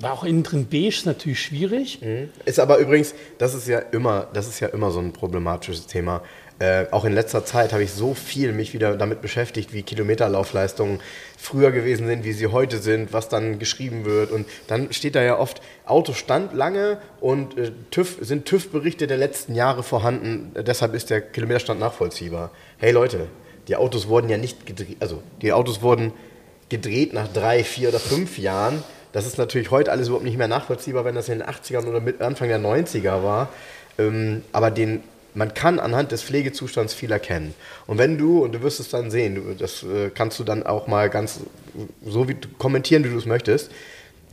War auch innen drin beige, ist natürlich schwierig. Ist aber übrigens, das ist ja immer, das ist ja immer so ein problematisches Thema. Äh, auch in letzter Zeit habe ich so viel mich wieder damit beschäftigt, wie Kilometerlaufleistungen früher gewesen sind, wie sie heute sind, was dann geschrieben wird. Und dann steht da ja oft, Auto stand lange und äh, TÜV, sind TÜV-Berichte der letzten Jahre vorhanden. Äh, deshalb ist der Kilometerstand nachvollziehbar. Hey Leute, die Autos wurden ja nicht gedreht, also die Autos wurden gedreht nach drei, vier oder fünf Jahren. Das ist natürlich heute alles überhaupt nicht mehr nachvollziehbar, wenn das in den 80ern oder Anfang der 90er war. Ähm, aber den, man kann anhand des Pflegezustands viel erkennen. Und wenn du, und du wirst es dann sehen, du, das äh, kannst du dann auch mal ganz so wie, kommentieren, wie du es möchtest.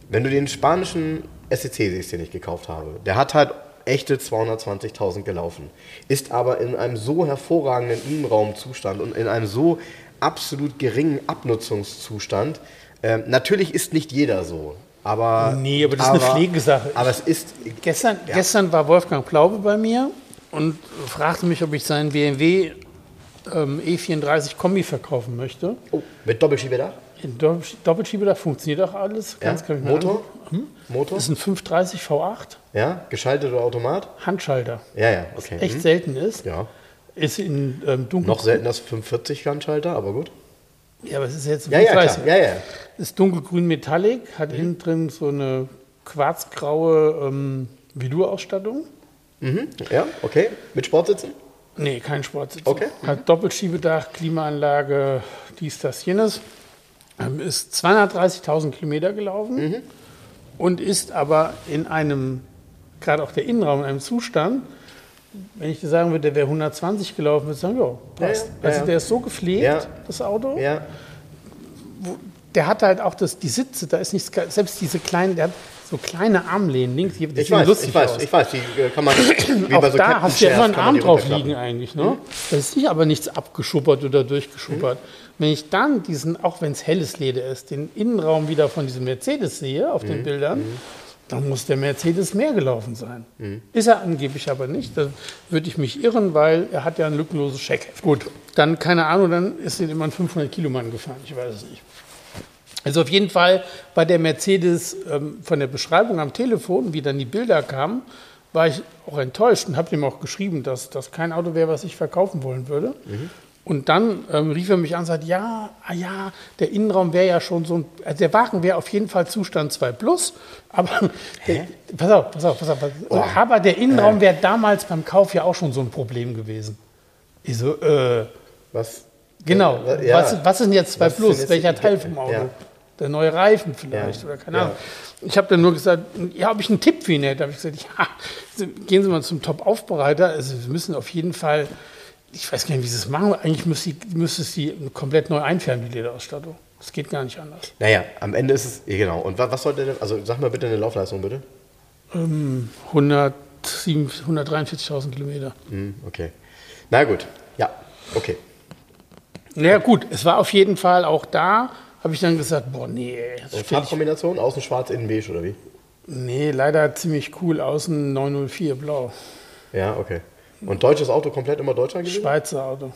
Wenn du den spanischen SEC siehst, den ich gekauft habe, der hat halt echte 220.000 gelaufen, ist aber in einem so hervorragenden Innenraumzustand und in einem so absolut geringen Abnutzungszustand. Ähm, natürlich ist nicht jeder so, aber Nee, aber das ist eine Pflegesache. Aber es ist Gestern, Ja. gestern war Wolfgang Plaube bei mir und fragte mich, ob ich seinen BMW ähm, E34 Kombi verkaufen möchte. Oh, mit Doppelschiebedach? Doppel- Doppelschiebedach funktioniert auch alles. Ja. Ganz mir Motor? angucken. Motor? Das ist ein 530 V8 Ja, geschaltet oder Automat? Handschalter. Ja, ja, okay. Echt Mhm. selten ist. Ja. Ist in ähm, dunkel. Noch seltener als 45 Handschalter, aber gut. Ja, aber es ist jetzt Ja, ja, 530. klar. Ja, ja. Ist dunkelgrün Metallic, hat Mhm. innen drin so eine quarzgraue ähm, Velour-Ausstattung. Mhm. Ja, okay. Mit Sportsitzen? Nee, kein Sportsitz. Okay. Hat Doppelschiebedach, Klimaanlage, dies, das, jenes. Ähm, ist 230.000 Kilometer gelaufen Mhm. und ist aber in einem, gerade auch der Innenraum, in einem Zustand, wenn ich dir sagen würde, der wäre 120 gelaufen, würde ich sagen, ja, passt. Ja, ja, also ja. der ist so gepflegt, das Auto. Ja. Der hat halt auch das, die Sitze, da ist nichts, selbst diese kleinen, der hat so kleine Armlehnen links, die, Ich weiß, lustig ich weiß, aus. ich weiß, die äh, kann man wie auch bei so da Captain hast du ja immer einen Arm drauf liegen eigentlich. Ne? Da ist nicht aber nichts abgeschuppert oder durchgeschuppert. Wenn ich dann diesen, auch wenn es helles Leder ist, den Innenraum wieder von diesem Mercedes sehe auf den Bildern, dann muss der Mercedes mehr gelaufen sein. Ist er angeblich aber nicht. Da würde ich mich irren, weil er hat ja ein lückenloses Scheckheft. Gut, dann keine Ahnung, dann ist ihn immer ein 500 Kilo Mann gefahren. Ich weiß es nicht. Also auf jeden Fall bei der Mercedes ähm, von der Beschreibung am Telefon, wie dann die Bilder kamen, war ich auch enttäuscht und habe ihm auch geschrieben, dass das kein Auto wäre, was ich verkaufen wollen würde. Und dann ähm, rief er mich an und sagte, ja, ah ja, der Innenraum wäre ja schon so ein, also der Wagen wäre auf jeden Fall Zustand 2 Plus, aber der, pass auf, pass auf, pass auf, pass auf. aber der Innenraum wäre damals beim Kauf ja auch schon so ein Problem gewesen. Ich so, äh, Was? Genau. Ja. Was, was ist denn jetzt 2 Was ist denn Plus? Welcher Teil vom Auto? Ja. Der neue Reifen vielleicht Ja. oder keine Ja. Ahnung. Ich habe dann nur gesagt, ja, ob ich einen Tipp für ihn. Da habe ich gesagt, ja, gehen Sie mal zum Top-Aufbereiter. Also wir müssen auf jeden Fall, ich weiß gar nicht, wie Sie es machen. Eigentlich müsste, müsste es die komplett neu einfärben, die Lederausstattung. Das geht gar nicht anders. Naja, am Ende ist es, ja, genau. Und wa- was sollte denn, also sag mal bitte eine Laufleistung, bitte. 107 143.000 Kilometer. Hm, okay. Na gut, ja, okay. Naja gut, es war auf jeden Fall auch da, habe ich dann gesagt, boah, nee, Farbkombination, außen schwarz, innen beige oder wie? Nee, leider ziemlich cool. Außen 904 blau. Ja, okay. Und deutsches Auto komplett immer Deutschland gewesen? Schweizer Auto.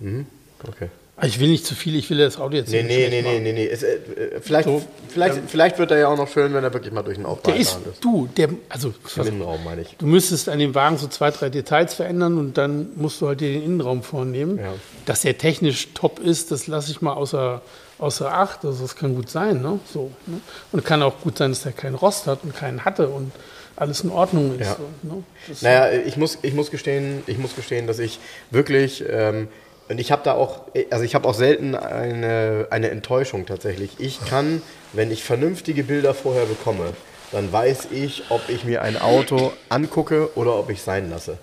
Okay. Aber Ich will nicht zu viel, ich will das Auto jetzt Nee, nicht nee, nee, nee, machen. nee, nee. Es, äh, vielleicht, So, vielleicht, vielleicht wird er ja auch noch schön, wenn er wirklich mal durch den Aufbau ist, du, der, also, Im Innenraum, meine ich. du müsstest an dem Wagen so zwei, drei Details verändern und dann musst du halt dir den Innenraum vornehmen. Ja. Dass der technisch top ist, das lasse ich mal außer, außer Acht. Also, das kann gut sein, ne? So, ne? Und kann auch gut sein, dass der keinen Rost hat und keinen hatte und alles in Ordnung ist. Ja. So, ne? Naja, ich muss, ich muss gestehen, ich muss gestehen, dass ich wirklich ähm, und ich habe da auch, also ich habe auch selten eine, eine Enttäuschung tatsächlich. Ich kann, wenn ich vernünftige Bilder vorher bekomme, dann weiß ich, ob ich mir ein Auto angucke oder ob ich sein lasse.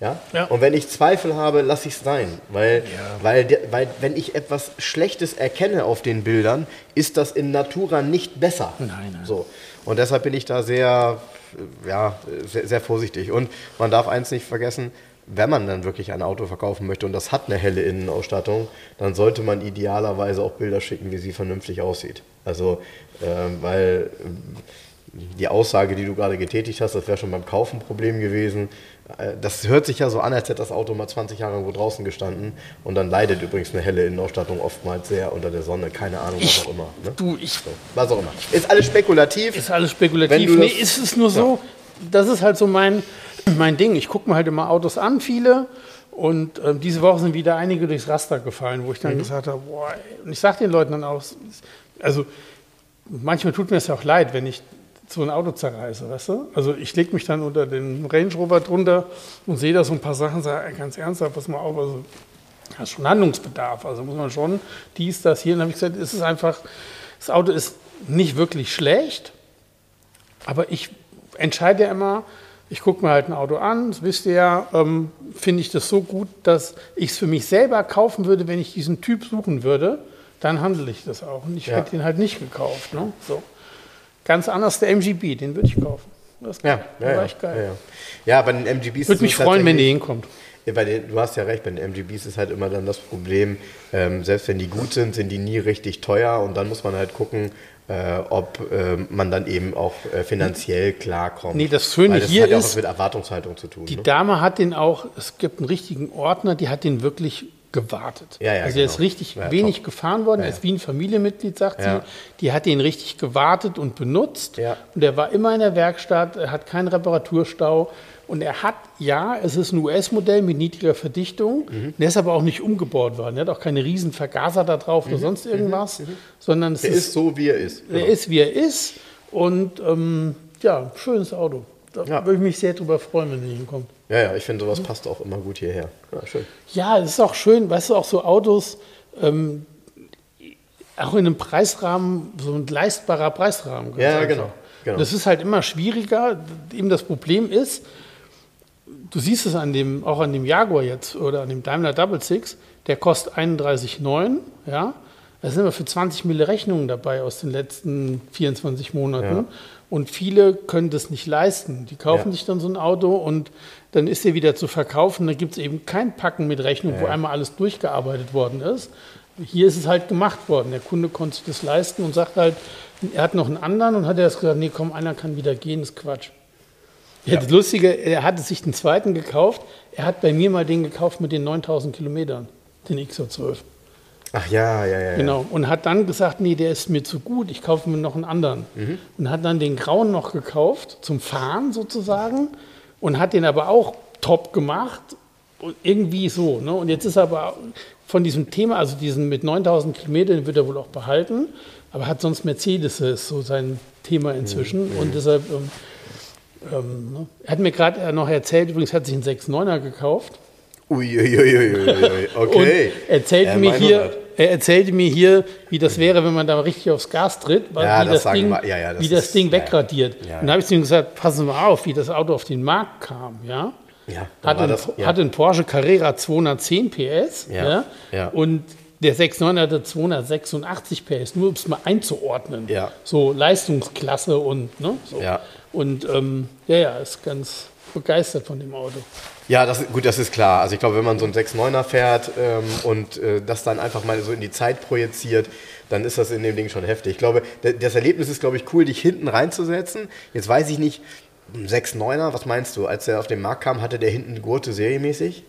Ja? Ja. Und wenn ich Zweifel habe, lasse ich es sein. Weil, weil, der, weil wenn ich etwas Schlechtes erkenne auf den Bildern, ist das in Natura nicht besser. Nein, nein. So. Und deshalb bin ich da sehr, äh, ja, sehr, sehr vorsichtig. Und man darf eins nicht vergessen, wenn man dann wirklich ein Auto verkaufen möchte und das hat eine helle Innenausstattung, dann sollte man idealerweise auch Bilder schicken, wie sie vernünftig aussieht. Also, ähm, weil ähm, die Aussage, die du gerade getätigt hast, das wäre schon beim Kaufen ein Problem gewesen. Äh, Das hört sich ja so an, als hätte das Auto mal 20 Jahre irgendwo draußen gestanden. Und dann leidet übrigens eine helle Innenausstattung oftmals sehr unter der Sonne. Keine Ahnung, was auch immer. Ne? du, ich So, was auch immer. Ist alles spekulativ. Ist alles spekulativ. Nee, ist es nur so, das ist halt so mein, mein Ding. Ich gucke mir halt immer Autos an, viele. Und ähm, diese Woche sind wieder einige durchs Raster gefallen, wo ich Mhm. dann gesagt habe, boah, und ich sage den Leuten dann auch, also manchmal tut mir es ja auch leid, wenn ich so ein Auto zerreiße, weißt du? Also ich lege mich dann unter den Range Rover drunter und sehe da so ein paar Sachen und sage, ganz ernsthaft, pass mal auf, also hast schon Handlungsbedarf. Also muss man schon dies, das, hier. Und dann habe ich gesagt, es ist einfach, das Auto ist nicht wirklich schlecht, aber ich entscheide ja immer, ich gucke mir halt ein Auto an, das wisst ihr ja, ähm, finde ich das so gut, dass ich es für mich selber kaufen würde, wenn ich diesen Typ suchen würde, dann handle ich das auch. Und ich Ja. hätte den halt nicht gekauft. Ne? So. Ganz anders der MGB, den würde ich kaufen. Das Ja, der ja, war ja, echt geil. ja, ja. ja, bei den MGBs Würde mich es freuen, wenn die hinkommt. Bei den, du hast ja recht, bei den MGBs ist halt immer dann das Problem, ähm, selbst wenn die gut sind, sind die nie richtig teuer und dann muss man halt gucken, äh, ob ähm, man dann eben auch äh, finanziell klarkommt. Nee, das Schöne Weil das hier hat ja auch ist, was mit Erwartungshaltung zu tun. Die ne? Dame hat den auch, es gibt einen richtigen Ordner, die hat den wirklich gewartet. Ja, ja, also er ist genau. richtig Ja, wenig top. gefahren worden, er ist wie ein Familienmitglied, sagt sie. Die hat ihn richtig gewartet und benutzt. Und er war immer in der Werkstatt, er hat keinen Reparaturstau. Und er hat, ja, es ist ein US-Modell mit niedriger Verdichtung. Mhm. Der ist aber auch nicht umgebaut worden. Er hat auch keine riesen Vergaser da drauf oder sonst irgendwas, sondern es Mhm. Der ist, ist so, wie er ist. er ist, wie er ist. Und ähm, ja, schönes Auto. Da Ja. würde ich mich sehr drüber freuen, wenn er hinkommt. Ja, ja, ich finde, sowas passt auch immer gut hierher. Ja, schön. Ja, es ist auch schön, weißt du, auch so Autos, ähm, auch in einem Preisrahmen, so ein leistbarer Preisrahmen. Ja, genau, genau. Das ist halt immer schwieriger. Eben das Problem ist, du siehst es an dem, auch an dem Jaguar jetzt oder an dem Daimler Double Six, der kostet 31,9, ja. Da sind wir für 20 Mille Rechnungen dabei aus den letzten 24 Monaten. Ja. Und viele können das nicht leisten. Die kaufen Ja. sich dann so ein Auto und dann ist er wieder zu verkaufen. Da gibt es eben kein Packen mit Rechnung, wo einmal alles durchgearbeitet worden ist. Hier ist es halt gemacht worden. Der Kunde konnte sich das leisten und sagt halt, er hat noch einen anderen und hat er gesagt, nee, komm, einer kann wieder gehen, ist Quatsch. Ja. Das Lustige, er hatte sich den zweiten gekauft. Er hat bei mir mal den gekauft mit den 9000 Kilometern, den XO12. Ach ja, ja, ja. Genau. Und hat dann gesagt, nee, der ist mir zu gut, ich kaufe mir noch einen anderen. Und hat dann den grauen noch gekauft, zum Fahren sozusagen. Und hat den aber auch top gemacht. Und irgendwie so. Ne? Und jetzt ist er aber von diesem Thema, also diesen mit 9000 Kilometern, den wird er wohl auch behalten. Aber hat sonst Mercedes ist so sein Thema inzwischen. Und deshalb, ähm, ähm, ne? er hat mir gerade noch erzählt, übrigens hat sich einen 6.9er gekauft. Uiuiuiui, okay. Und erzählte Ja, mir hier, er erzählte mir hier, wie das wäre, wenn man da richtig aufs Gas tritt, weil Ja, wie, das das Ding, wir- ja, ja, das wie das ist- Ding wegradiert. Und da habe ich zu ihm gesagt, passen mal auf, wie das Auto auf den Markt kam. Ja? Hat, ein, das- hat ein Porsche Carrera 210 PS und der 6.9 hatte 286 PS, nur um es mal einzuordnen. So Leistungsklasse und ne, so. Ja. Und ähm, ja, ja, ist ganz begeistert von dem Auto. Ja, das, gut, das ist klar. Also ich glaube, wenn man so einen 6.9er fährt ähm, und äh, das dann einfach mal so in die Zeit projiziert, dann ist das in dem Ding schon heftig. Ich glaube, das Erlebnis ist, glaube ich, cool, dich hinten reinzusetzen. Jetzt weiß ich nicht, ein 6.9er, was meinst du? Als der auf den Markt kam, hatte der hinten Gurte serienmäßig?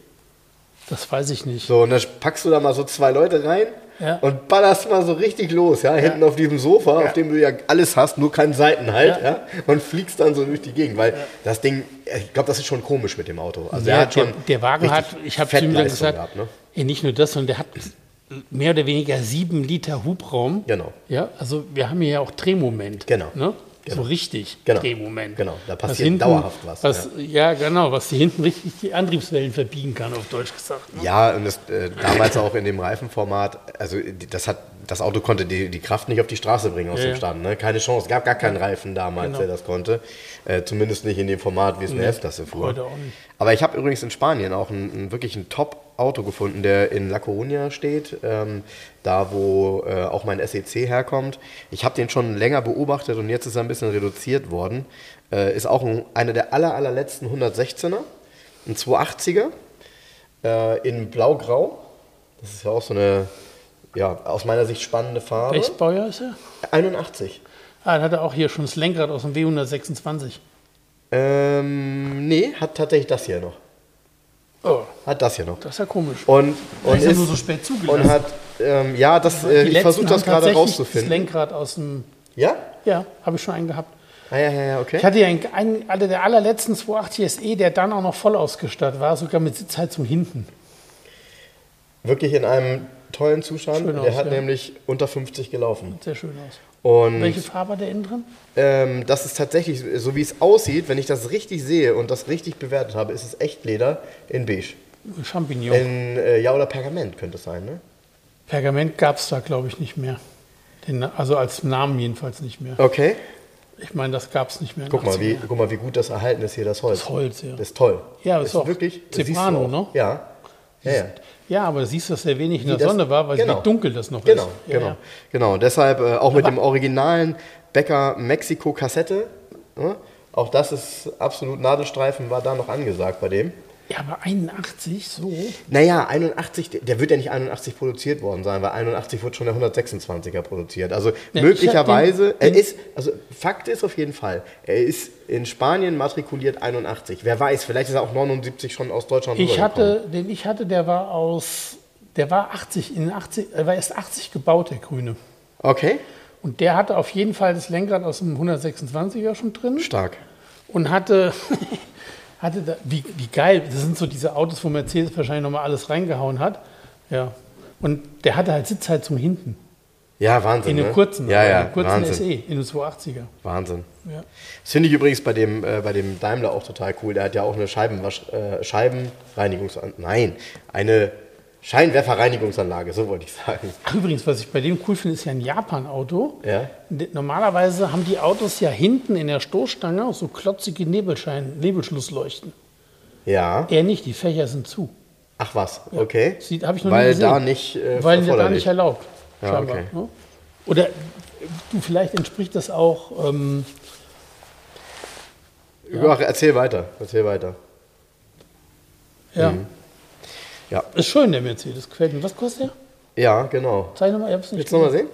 Das weiß ich nicht. So, und dann packst du da mal so zwei Leute rein Ja. und ballerst mal so richtig los, ja, hinten auf diesem Sofa, auf dem du ja alles hast, nur keinen Seitenhalt, ja, Ja. und fliegst dann so durch die Gegend, weil das Ding, ich glaube, das ist schon komisch mit dem Auto. Also Ja, er hat schon der, der Wagen hat, ich habe zu ihm gesagt, gehabt, ne? ja, nicht nur das, sondern der hat mehr oder weniger sieben Liter Hubraum. Genau. Ja, also wir haben hier ja auch Drehmoment. Genau. Ne? Genau. So richtig Genau. Drehmoment. Genau, da passiert dauerhaft was, was ja. genau, was die hinten richtig die Antriebswellen verbiegen kann, auf Deutsch gesagt. Ne? Ja, und das, äh, damals auch in dem Reifenformat, also das hat das Auto konnte die, die Kraft nicht auf die Straße bringen aus Ja, dem ja. Stand. Ne? Keine Chance. Es gab gar keinen Reifen damals, Genau. der das konnte. Äh, zumindest nicht in dem Format, wie es eine S-Klasse fuhr. Aber ich habe übrigens in Spanien auch ein, ein wirklich ein Top-Auto gefunden, der in La Coruña steht, ähm, da wo äh, auch mein SEC herkommt. Ich habe den schon länger beobachtet und jetzt ist er ein bisschen reduziert worden. Äh, ist auch ein, einer der aller, allerletzten 116er, ein 280er äh, in blau-grau. Das ist ja auch so eine, ja, aus meiner Sicht spannende Farbe. Welches Baujahr ist er? 81. Ah, dann hat er auch hier schon das Lenkrad aus dem W126. Ähm, nee, hat tatsächlich das hier noch. Oh, Hat das hier noch. das ist ja komisch. Und, und, ist er ist, nur so spät zugelassen. und hat, ähm, ja, das, äh, ich versuche das gerade rauszufinden. Das Lenkrad aus dem, Ja? ja, habe ich schon einen gehabt. Ah, ja, ja, ja, okay. Ich hatte ja einen, einen einer der allerletzten 280 SE, der dann auch noch voll ausgestattet war, sogar mit Sitzheizung hinten. Wirklich in einem tollen Zustand. Schön der aus, hat ja. nämlich unter 50 gelaufen. Sehr schön aus. Und Welche Farbe hat der innen drin? ähm, das ist tatsächlich, so wie es aussieht, wenn ich das richtig sehe und das richtig bewertet habe, ist es Echtleder in beige. Champignon. In, äh, ja, oder Pergament könnte es sein, ne? Pergament gab es da, glaube ich, nicht mehr. Den, also als Namen jedenfalls nicht mehr. Okay. Ich meine, das gab es nicht mehr. Guck mal, 80er wie, guck mal, wie gut das erhalten ist hier, das Holz. Das Holz, ja. Das ist toll. Ja, das ist auch wirklich. auch. ne? Ja. Ja, ja. Ja, aber du siehst, dass der wenig in der das- Sonne war, weil genau. wie dunkel das noch Genau, ist. Ja, genau, ja. genau. Deshalb äh, auch mit Aber- dem originalen Becker Mexiko Kassette. Ne? Auch das ist absolut Nadelstreifen, war da noch angesagt bei dem. Ja, aber 81, so. Naja, 81, der- wird ja nicht 81 produziert worden sein, weil 81 wurde schon der 126er produziert. Also Ja, möglicherweise, er ist, also Fakt ist auf jeden Fall, er ist in Spanien matrikuliert 81. Wer weiß, vielleicht ist er auch 79 schon aus Deutschland Ich hatte, den ich hatte, der war aus der war 80, in 80, er war erst 80 gebaut, der Grüne. Okay, Und der hatte auf jeden Fall das Lenkrad aus dem 126er schon drin stark. und hatte, hatte da, wie, wie geil, das sind so diese Autos, wo Mercedes wahrscheinlich nochmal alles reingehauen hat. Ja. Und der hatte halt Sitzheizung hinten. Ja, Wahnsinn. In dem ne? kurzen, ja, ja, in kurzen Wahnsinn. SE, in dem 280er. Wahnsinn. Ja. Das finde ich übrigens bei dem, äh, bei dem Daimler auch total cool. Der hat ja auch eine Scheibenwasch, äh, Scheibenreinigungsanlage. Nein, eine Scheinwerferreinigungsanlage, so wollte ich sagen. Ach, übrigens, was ich bei dem cool finde, ist ja ein Japan-Auto. Ja. Normalerweise haben die Autos ja hinten in der Stoßstange so klotzige Nebelschein, Nebelschlussleuchten. Ja. Er nicht, die Fächer sind zu. Ach was, okay. Sieht- hab ich noch nie Weil gesehen. da nicht äh, Weil da nicht erlaubt. Ja, scheinbar, okay. ne? Oder du, vielleicht entspricht das auch. Ähm, Ja, erzähl weiter, erzähl weiter. ja. Mhm. Ja, Ist schön, der Mercedes. Gefällt mir. Was kostet der? ja genau. Zeig nochmal, ich hab's nicht Willst du nochmal sehen?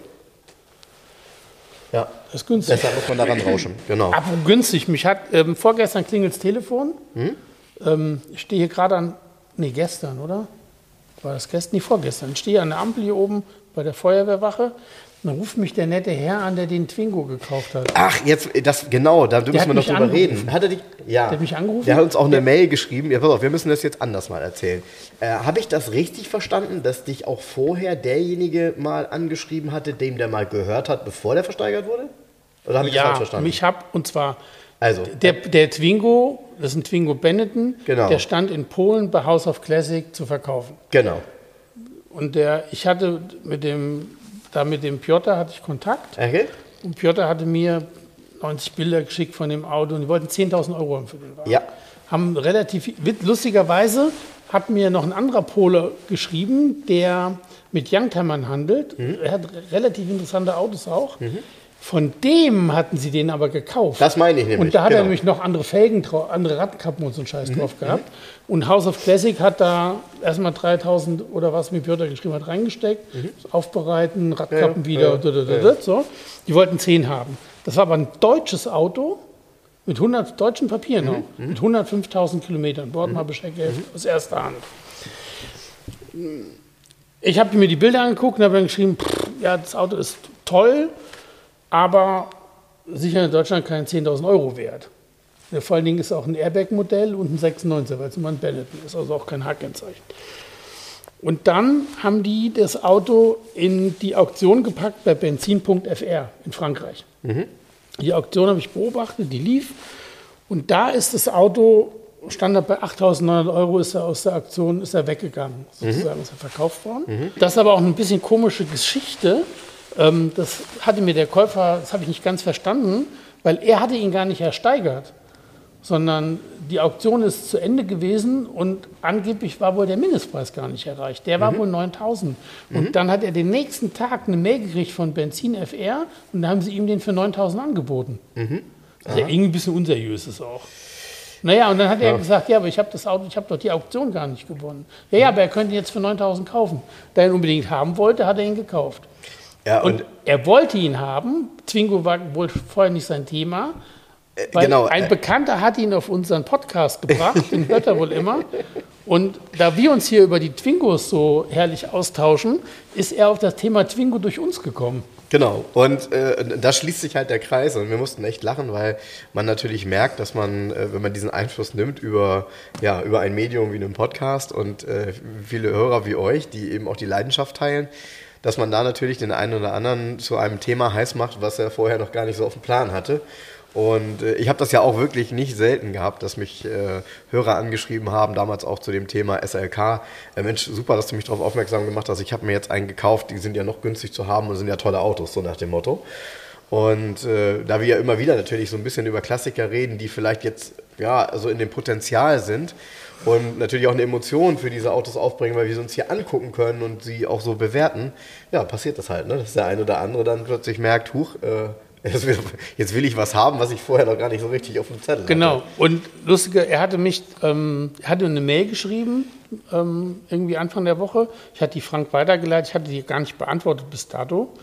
Ja, Das ist günstig. deshalb muss man daran rauschen. Genau. Aber günstig. Mich hat ähm, vorgestern klingelt das Telefon. Hm? Ähm, ich stehe hier gerade an. Nee, gestern, oder? War das gestern? Nee, vorgestern. Ich stehe an der Ampel hier oben bei der Feuerwehrwache. Dann ruft mich der nette Herr an, der den Twingo gekauft hat. Ach, jetzt, das, genau, da müssen wir noch drüber angerufen. reden. Hat er dich, ja. Der hat mich angerufen? Der hat uns auch eine Mail geschrieben. Ja, pass auf, wir müssen das jetzt anders mal erzählen. Äh, Habe ich das richtig verstanden, dass dich auch vorher derjenige mal angeschrieben hatte, dem der mal gehört hat, bevor der versteigert wurde? Oder habe ich das falsch Ja, verstanden? mich hab, und zwar also, der, der Twingo, das ist ein Twingo Benetton, Genau. der stand in Polen bei House of Classic zu verkaufen. genau. Und der, ich hatte mit dem, da mit dem Piotr hatte ich Kontakt. Okay? Und Piotr hatte mir 90 Bilder geschickt von dem Auto und die wollten 10.000 Euro für den Wagen. Ja. Haben relativ, lustigerweise hat mir noch ein anderer Pole geschrieben, der mit Youngtimern handelt. Mhm. Er hat relativ interessante Autos auch. Von dem hatten sie den aber gekauft. Das meine ich nämlich. Und da hat er genau. Mhm. nämlich noch andere Felgen, drauf, andere Radkappen und so einen Scheiß drauf gehabt. Und House of Classic hat da erstmal 3000 oder was mir Piotr geschrieben hat, reingesteckt. Das Aufbereiten, Radkappen Mhm. Ja, wieder, ja, ja. so. Die wollten 10 haben. Das war aber ein deutsches Auto mit 100 deutschen Papieren Mhm. noch, mit 105.000 Kilometern. Bordmalbescheid aus erster Hand. Ich habe mir die Bilder angeguckt und habe dann geschrieben, pff, ja, das Auto ist toll, aber sicher in Deutschland kein 10.000 Euro wert. Ja, vor allen Dingen ist auch ein Airbag-Modell und ein 96er, weil es immer ein Benetton ist, also auch kein H-Kennzeichen. Und dann haben die das Auto in die Auktion gepackt bei Benzin.fr in Frankreich. Die Auktion habe ich beobachtet, die lief. Und da ist das Auto, stand da bei 8.900 Euro, ist er aus der Auktion ist er weggegangen, sozusagen ist er verkauft worden. Das ist aber auch eine bisschen komische Geschichte. Ähm, das hatte mir der Käufer, das habe ich nicht ganz verstanden, weil er hatte ihn gar nicht ersteigert sondern die Auktion ist zu Ende gewesen und angeblich war wohl der Mindestpreis gar nicht erreicht. Der war wohl 9000. Und dann hat er den nächsten Tag eine Mail gekriegt von Benzin FR und da haben sie ihm den für 9000 angeboten. Also irgendwie ein bisschen unseriös ist auch. Naja, und dann hat er gesagt, ja, aber ich habe das Auto, ich habe doch die Auktion gar nicht gewonnen. Ja, ja, aber er könnte ihn jetzt für 9000 kaufen. Da er ihn unbedingt haben wollte, hat er ihn gekauft. Ja, und, Und er wollte ihn haben. Twingo war wohl vorher nicht sein Thema. Weil genau, ein Bekannter hat ihn auf unseren Podcast gebracht, den hört er wohl immer. Und da wir uns hier über die Twingos so herrlich austauschen, ist er auf das Thema Twingo durch uns gekommen. Genau, und äh, da schließt sich halt der Kreis und wir mussten echt lachen, weil man natürlich merkt, dass man, äh, wenn man diesen Einfluss nimmt über, ja, über ein Medium wie einen Podcast und äh, viele Hörer wie euch, die eben auch die Leidenschaft teilen, dass man da natürlich den einen oder anderen zu einem Thema heiß macht, was er vorher noch gar nicht so auf dem Plan hatte. Und äh, ich habe das ja auch wirklich nicht selten gehabt, dass mich äh, Hörer angeschrieben haben, damals auch zu dem Thema SLK. Äh, Mensch, super, dass du mich darauf aufmerksam gemacht hast. Ich habe mir jetzt einen gekauft, die sind ja noch günstig zu haben und sind ja tolle Autos, so nach dem Motto. Und äh, da wir ja immer wieder natürlich so ein bisschen über Klassiker reden, die vielleicht jetzt ja so in dem Potenzial sind und natürlich auch eine Emotion für diese Autos aufbringen, weil wir sie uns hier angucken können und sie auch so bewerten, ja, passiert das halt, ne? dass der eine oder andere dann plötzlich merkt, huch, äh, jetzt will, ich was haben, was ich vorher noch gar nicht so richtig auf dem Zettel Genau. hatte. Und lustiger, er hatte mich, ähm, er hatte eine Mail geschrieben, ähm, irgendwie Anfang der Woche. Ich hatte die Frank weitergeleitet, ich hatte die gar nicht beantwortet bis dato.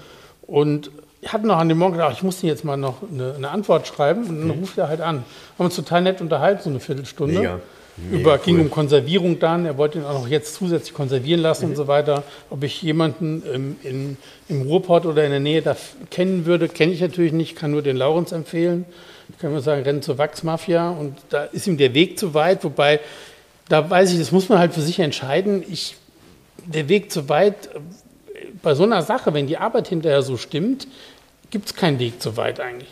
Und hatte noch an dem Morgen gedacht, ich muss dir jetzt mal noch eine, eine Antwort schreiben und dann mhm. ruft er halt an. Haben uns total nett unterhalten, so eine Viertelstunde. Mega. Mega Über, cool. ging um Konservierung dann, er wollte ihn auch noch jetzt zusätzlich konservieren lassen mhm. und so weiter. Ob ich jemanden im, in, im Ruhrpott oder in der Nähe da kennen würde, kenne ich natürlich nicht, kann nur den Laurens empfehlen. Ich kann nur sagen, rennen zur Wachsmafia und da ist ihm der Weg zu weit, wobei, da weiß ich, das muss man halt für sich entscheiden. Ich, der Weg zu weit, bei so einer Sache, wenn die Arbeit hinterher so stimmt, gibt es keinen Weg zu weit eigentlich.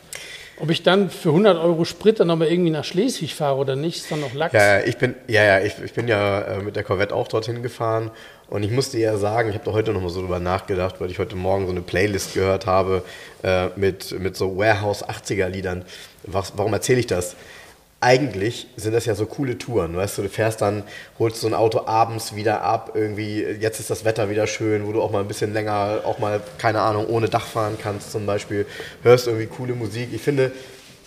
Ob ich dann für 100 Euro Sprit dann nochmal irgendwie nach Schleswig fahre oder nicht, ist dann noch Lachs. Ja, ich bin, ja, ja, ich, ich bin ja äh, mit der Corvette auch dorthin gefahren und ich musste ja sagen, ich habe da heute nochmal so drüber nachgedacht, weil ich heute Morgen so eine Playlist gehört habe äh, mit, mit so Warehouse 80er Liedern. Was, warum erzähle ich das? Eigentlich sind das ja so coole Touren. Weißt du, du fährst dann, holst so ein Auto abends wieder ab, irgendwie, jetzt ist das Wetter wieder schön, wo du auch mal ein bisschen länger, auch mal, keine Ahnung, ohne Dach fahren kannst zum Beispiel, hörst irgendwie coole Musik. Ich finde,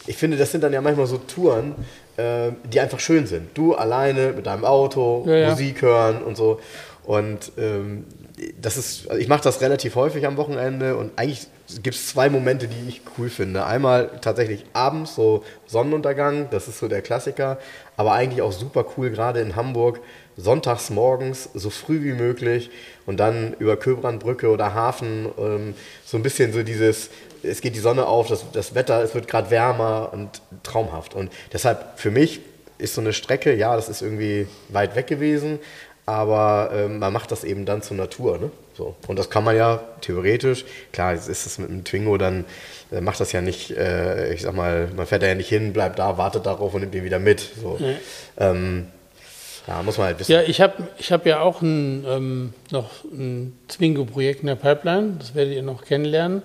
ich finde, das sind dann ja manchmal so Touren, äh, die einfach schön sind. Du alleine mit deinem Auto, ja, ja. Musik hören und so. Und ähm, das ist, also ich mache das relativ häufig am Wochenende und eigentlich gibt es zwei Momente, die ich cool finde. Einmal tatsächlich abends, so Sonnenuntergang, das ist so der Klassiker, aber eigentlich auch super cool, gerade in Hamburg, sonntags morgens, so früh wie möglich und dann über Köbrandbrücke oder Hafen, ähm, so ein bisschen so dieses, es geht die Sonne auf, das, das Wetter, es wird gerade wärmer und traumhaft. Und deshalb für mich ist so eine Strecke, ja, das ist irgendwie weit weg gewesen, aber ähm, man macht das eben dann zur Natur. Ne? So. Und das kann man ja theoretisch, klar, jetzt ist es mit einem Twingo, dann äh, macht das ja nicht, äh, ich sag mal, man fährt da ja nicht hin, bleibt da, wartet darauf und nimmt ihn wieder mit. So. Nee. Ähm, ja, muss man halt wissen. Ja, ich habe ich hab ja auch ein, ähm, noch ein Twingo-Projekt in der Pipeline, das werdet ihr noch kennenlernen,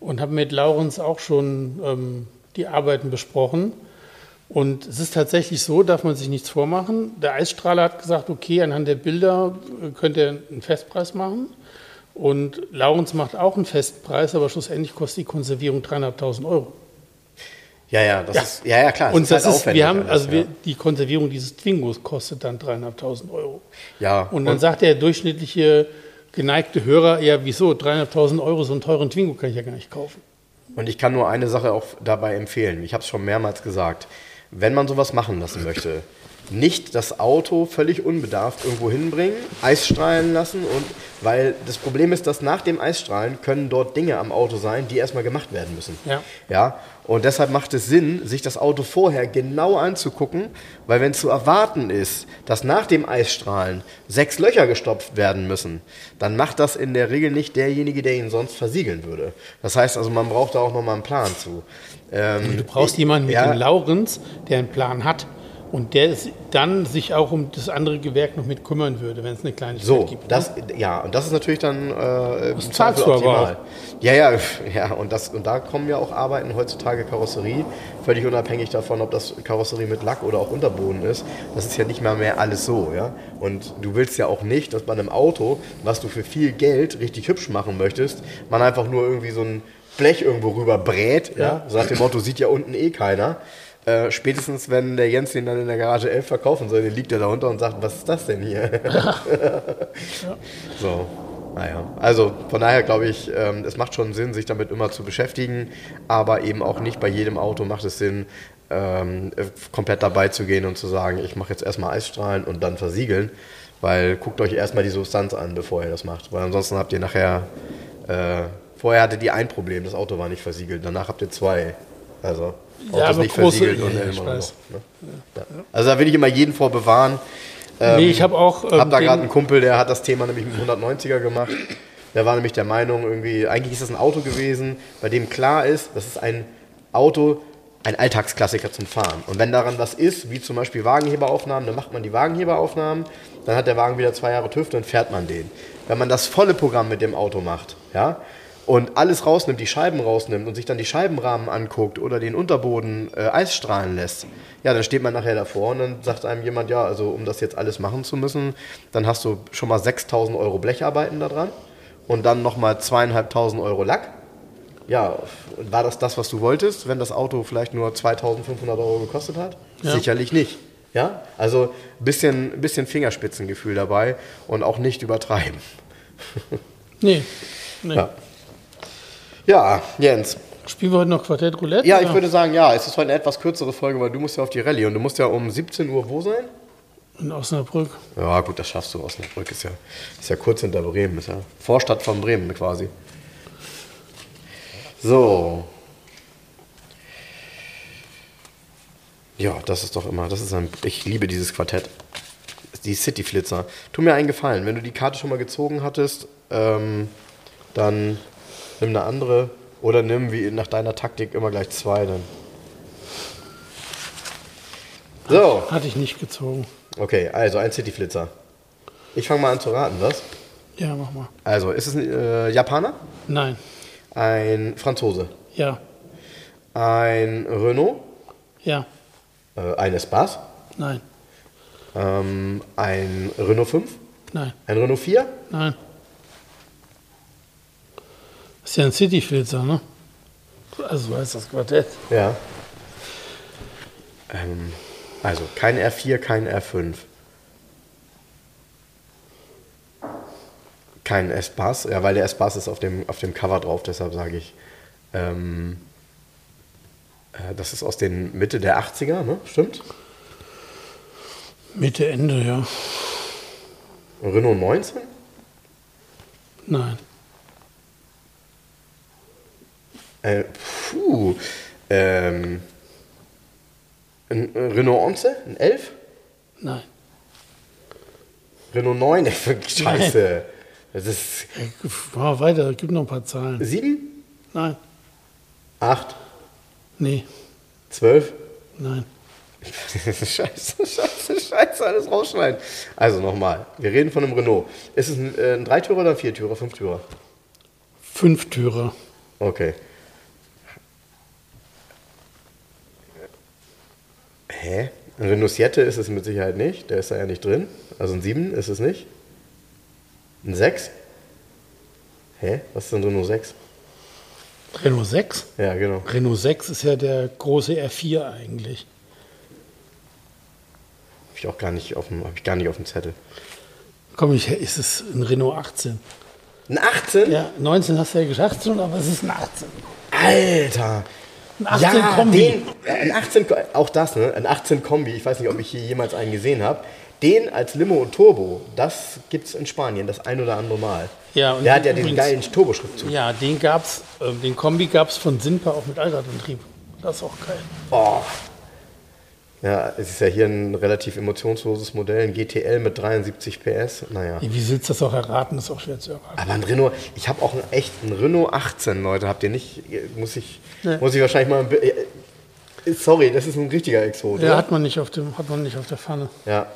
und habe mit Laurens auch schon ähm, die Arbeiten besprochen. Und es ist tatsächlich so, darf man sich nichts vormachen. Der Eisstrahler hat gesagt, okay, anhand der Bilder äh, könnt ihr einen Festpreis machen. Und Laurens macht auch einen Festpreis, aber schlussendlich kostet die Konservierung 3.500 Euro. Ja, ja, das ja. ist, ja, ja, klar. Und das ist, halt wir haben, also ja. wir, die Konservierung dieses Twingos kostet dann 3.500 Euro. Ja. Und dann und sagt der durchschnittliche geneigte Hörer, ja, wieso, 3.500 Euro, so einen teuren Twingo kann ich ja gar nicht kaufen. Und ich kann nur eine Sache auch dabei empfehlen. Ich habe es schon mehrmals gesagt wenn man sowas machen lassen möchte, nicht das Auto völlig unbedarft irgendwo hinbringen, Eisstrahlen lassen und weil das Problem ist, dass nach dem Eisstrahlen können dort Dinge am Auto sein, die erstmal gemacht werden müssen. Ja. ja. Und deshalb macht es Sinn, sich das Auto vorher genau anzugucken, weil wenn zu erwarten ist, dass nach dem Eisstrahlen sechs Löcher gestopft werden müssen, dann macht das in der Regel nicht derjenige, der ihn sonst versiegeln würde. Das heißt also, man braucht da auch nochmal einen Plan zu. Ähm, du brauchst jemanden mit ja, dem Laurens, der einen Plan hat. Und der dann sich auch um das andere Gewerk noch mit kümmern würde, wenn es eine kleine so, gibt. Das, ne? Ja, und das ist natürlich dann äh, das aber auch. Ja, ja, ja und, das, und da kommen ja auch Arbeiten heutzutage Karosserie, völlig unabhängig davon, ob das Karosserie mit Lack oder auch Unterboden ist. Das ist ja nicht mal mehr alles so, ja. Und du willst ja auch nicht, dass bei einem Auto, was du für viel Geld richtig hübsch machen möchtest, man einfach nur irgendwie so ein Blech irgendwo rüber brät, ja. ja. So nach dem Motto, sieht ja unten eh keiner. Äh, spätestens, wenn der Jens den dann in der Garage 11 verkaufen soll, dann liegt er da unter und sagt, was ist das denn hier? ja. So, naja. Also von daher glaube ich, ähm, es macht schon Sinn, sich damit immer zu beschäftigen, aber eben auch nicht bei jedem Auto macht es Sinn, ähm, komplett dabei zu gehen und zu sagen, ich mache jetzt erstmal Eisstrahlen und dann versiegeln, weil guckt euch erstmal die Substanz an, bevor ihr das macht, weil ansonsten habt ihr nachher, äh, vorher hattet ihr ein Problem, das Auto war nicht versiegelt, danach habt ihr zwei. Also ja, Autos nicht große, versiegelt und immer noch. Ne? Ja. Also da will ich immer jeden vor bewahren. Ähm, nee, ich habe auch. Ähm, hab da gerade einen Kumpel, der hat das Thema nämlich mit 190er gemacht. Der war nämlich der Meinung, irgendwie, eigentlich ist das ein Auto gewesen, bei dem klar ist, das ist ein Auto, ein Alltagsklassiker zum Fahren. Und wenn daran was ist, wie zum Beispiel Wagenheberaufnahmen, dann macht man die Wagenheberaufnahmen, dann hat der Wagen wieder zwei Jahre TÜV, dann fährt man den. Wenn man das volle Programm mit dem Auto macht, ja, und alles rausnimmt, die Scheiben rausnimmt und sich dann die Scheibenrahmen anguckt oder den Unterboden äh, Eisstrahlen lässt, ja, dann steht man nachher davor und dann sagt einem jemand, ja, also um das jetzt alles machen zu müssen, dann hast du schon mal 6.000 Euro Blecharbeiten da dran und dann nochmal 2.500 Euro Lack. Ja, war das das, was du wolltest, wenn das Auto vielleicht nur 2.500 Euro gekostet hat? Ja. Sicherlich nicht. Ja, also ein bisschen, bisschen Fingerspitzengefühl dabei und auch nicht übertreiben. Nee. nee. Ja. Ja, Jens. Spielen wir heute noch Quartett Roulette? Ja, oder? ich würde sagen, ja, es ist heute eine etwas kürzere Folge, weil du musst ja auf die Rallye und du musst ja um 17 Uhr wo sein? In Osnabrück. Ja, gut, das schaffst du. Osnabrück ist ja, ist ja kurz hinter Bremen, ist ja Vorstadt von Bremen quasi. So. Ja, das ist doch immer, das ist ein, ich liebe dieses Quartett. Die City Flitzer. Tu mir einen Gefallen, wenn du die Karte schon mal gezogen hattest, ähm, dann nimm eine andere oder nimm wie nach deiner Taktik immer gleich zwei dann. So. Hatte ich nicht gezogen. Okay, also ein City-Flitzer. Ich fange mal an zu raten, was? Ja, mach mal. Also, ist es ein äh, Japaner? Nein. Ein Franzose? Ja. Ein Renault? Ja. Äh, ein Espace? Nein. Ähm, ein Renault 5? Nein. Ein Renault 4? Nein. Das ist ja ein Cityfilzer, ne? Also so heißt das Quartett. Ja. Ähm, also, kein R4, kein R5. Kein Espace, ja, weil der Espace ist auf dem, auf dem Cover drauf, deshalb sage ich. Ähm, äh, das ist aus den Mitte der 80er, ne? Stimmt? Mitte, Ende, ja. Renault 19? Nein. Äh, puh. Ähm, ein Renault 11? Ein 11? Nein. Renault 9? Ey, Scheiße. Das ist Mal weiter, gib noch ein paar Zahlen. 7? Nein. 8? Nee. 12? Nein. scheiße, scheiße, scheiße, alles rausschneiden. Also nochmal, wir reden von einem Renault. Ist es ein, äh, ein Dreitürer oder ein Viertürer, Fünftürer? Fünftürer. Okay. Hä? Ein Renault Siete ist es mit Sicherheit nicht, der ist da ja nicht drin. Also ein 7 ist es nicht. Ein 6? Hä? Was ist denn Renault 6? Renault 6? Ja, genau. Renault 6 ist ja der große R4 eigentlich. Hab ich auch gar nicht auf dem, hab ich gar nicht auf dem Zettel. Komm, ich, ist es ein Renault 18? Ein 18? Ja, 19 hast du ja gesagt schon, aber es ist ein 18. Alter! Ein 18 ja. Den, äh, ein 18, Ko- auch das, ne? Ein 18 Kombi, ich weiß nicht, ob ich hier jemals einen gesehen habe. Den als Limo und Turbo, das gibt's in Spanien das ein oder andere Mal. Ja, und Der hat ja den übrigens- geilen Turboschriftzug. Ja, den gab's, äh, den Kombi gab es von Simpa auch mit Allradantrieb. Das ist auch geil. Oh. Ja, es ist ja hier ein relativ emotionsloses Modell, ein GTL mit 73 PS. Naja. Wie du das auch erraten? Das ist auch schwer zu erraten. Aber ein Renault, ich habe auch einen echten Renault 18, Leute. Habt ihr nicht? Muss ich, Nee. muss ich wahrscheinlich mal. äh, Sorry, das ist ein richtiger Exot. Ja, oder? hat man nicht auf dem, hat man nicht auf der Pfanne. Ja.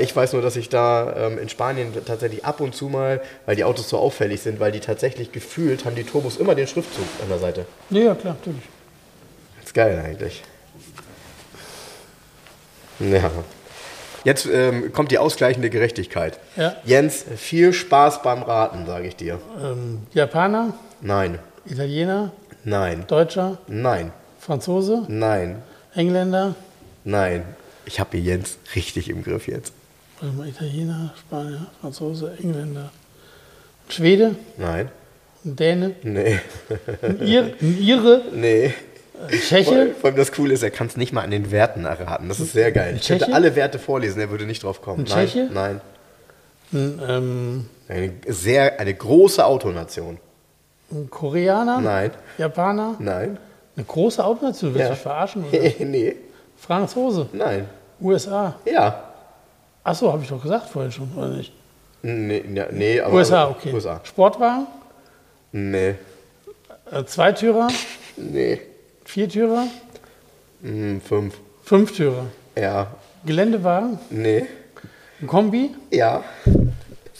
ich weiß nur, dass ich da ähm, in Spanien tatsächlich ab und zu mal, weil die Autos so auffällig sind, weil die tatsächlich gefühlt haben die Turbos immer den Schriftzug an der Seite. Ja, ja klar, natürlich. Das ist geil eigentlich. Ja. Jetzt ähm, kommt die ausgleichende Gerechtigkeit. Ja. Jens, viel Spaß beim Raten, sage ich dir. Ähm, Japaner, Nein, Italiener, nein, Deutscher, nein, Franzose, nein, Engländer, nein. Ich habe Jens richtig im Griff jetzt. warte mal, Italiener, Spanier, Franzose, Engländer, Schwede, Nein, Däne, nee, ein Ir, ein Ire, nee. Vor Tscheche, vor allem das Coole ist, er kann es nicht mal an den Werten erraten. Das ist sehr geil. Ich könnte Tscheche? alle Werte vorlesen, er würde nicht drauf kommen. Ein nein, Tscheche? nein. ein, ähm, Eine sehr, eine große Autonation. ein Koreaner, Nein, Japaner, nein, eine große Autonation, willst du Ja. mich verarschen? Oder? nee, Franzose, nein. USA. Ja. Achso, habe ich doch gesagt vorhin schon, oder nicht? Nee, ja, nee aber. USA, okay. USA. Sportwagen, Nee, äh, Zweitürer, nee. Viertürer, Hm, fünf. Fünftürer. Ja, Geländewagen, nee. ein Kombi, Ja.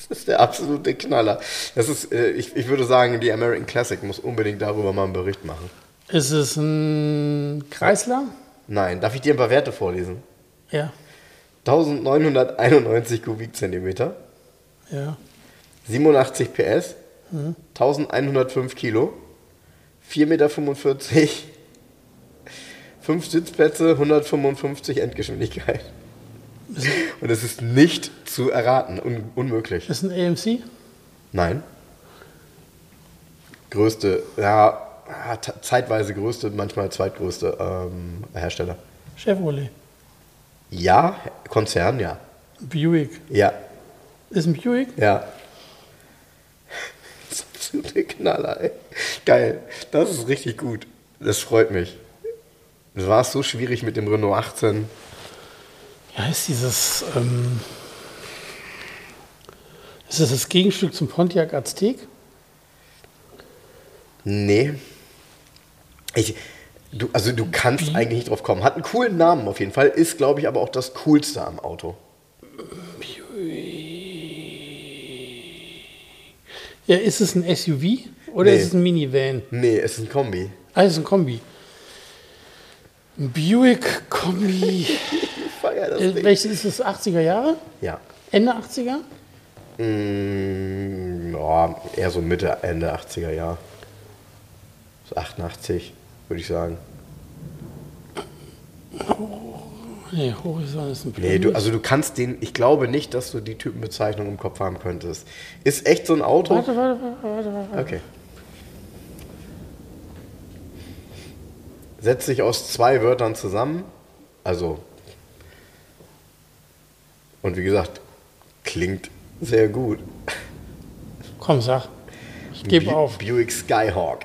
Das ist der absolute Knaller. Das ist, äh, ich, ich würde sagen, die American Classic muss unbedingt darüber mal einen Bericht machen. ist es ein Kreisler? Nein, darf ich dir ein paar Werte vorlesen? Ja, 1991 Kubikzentimeter, ja. 87 PS, 1105 Kilo, 4,45 Meter, 5 Sitzplätze, 155 Endgeschwindigkeit. Und es ist nicht zu erraten, un unmöglich. Ist ein AMC? Nein. Größte, ja, zeitweise größte, manchmal zweitgrößte ähm, Hersteller. Chevrolet. Ja, Konzern, ja. Buick. Ja, Ist ein Buick? ja. Absolute Knaller, ey. Geil. Das ist richtig gut. Das freut mich. Es war so schwierig mit dem Renault 18. Ja, ist dieses. Ähm, ist das das Gegenstück zum Pontiac Aztek? Nee. Ich, du, also du kannst eigentlich nicht drauf kommen. Hat einen coolen Namen auf jeden Fall, ist, glaube ich, aber auch das Coolste am Auto. Ja, ist es ein SUV oder Nee. ist es ein Minivan? Nee, es ist ein Kombi. Ah, es ist ein Kombi. Ein Buick Kombi. Das Äh, welches ist es? 80er Jahre? Ja. Ende 80er? Mm, ja, eher so Mitte, Ende 80er Jahr. So 88, würde ich sagen. Nee, Horizon ist ein Nee, du, also du kannst den, ich glaube nicht, dass du die Typenbezeichnung im Kopf haben könntest. Ist echt so ein Auto? Warte, warte, warte, warte, warte. Okay. Setzt sich aus zwei Wörtern zusammen. Also. Und wie gesagt, klingt sehr gut. Komm, sag. Ich gebe auf. Buick Skyhawk.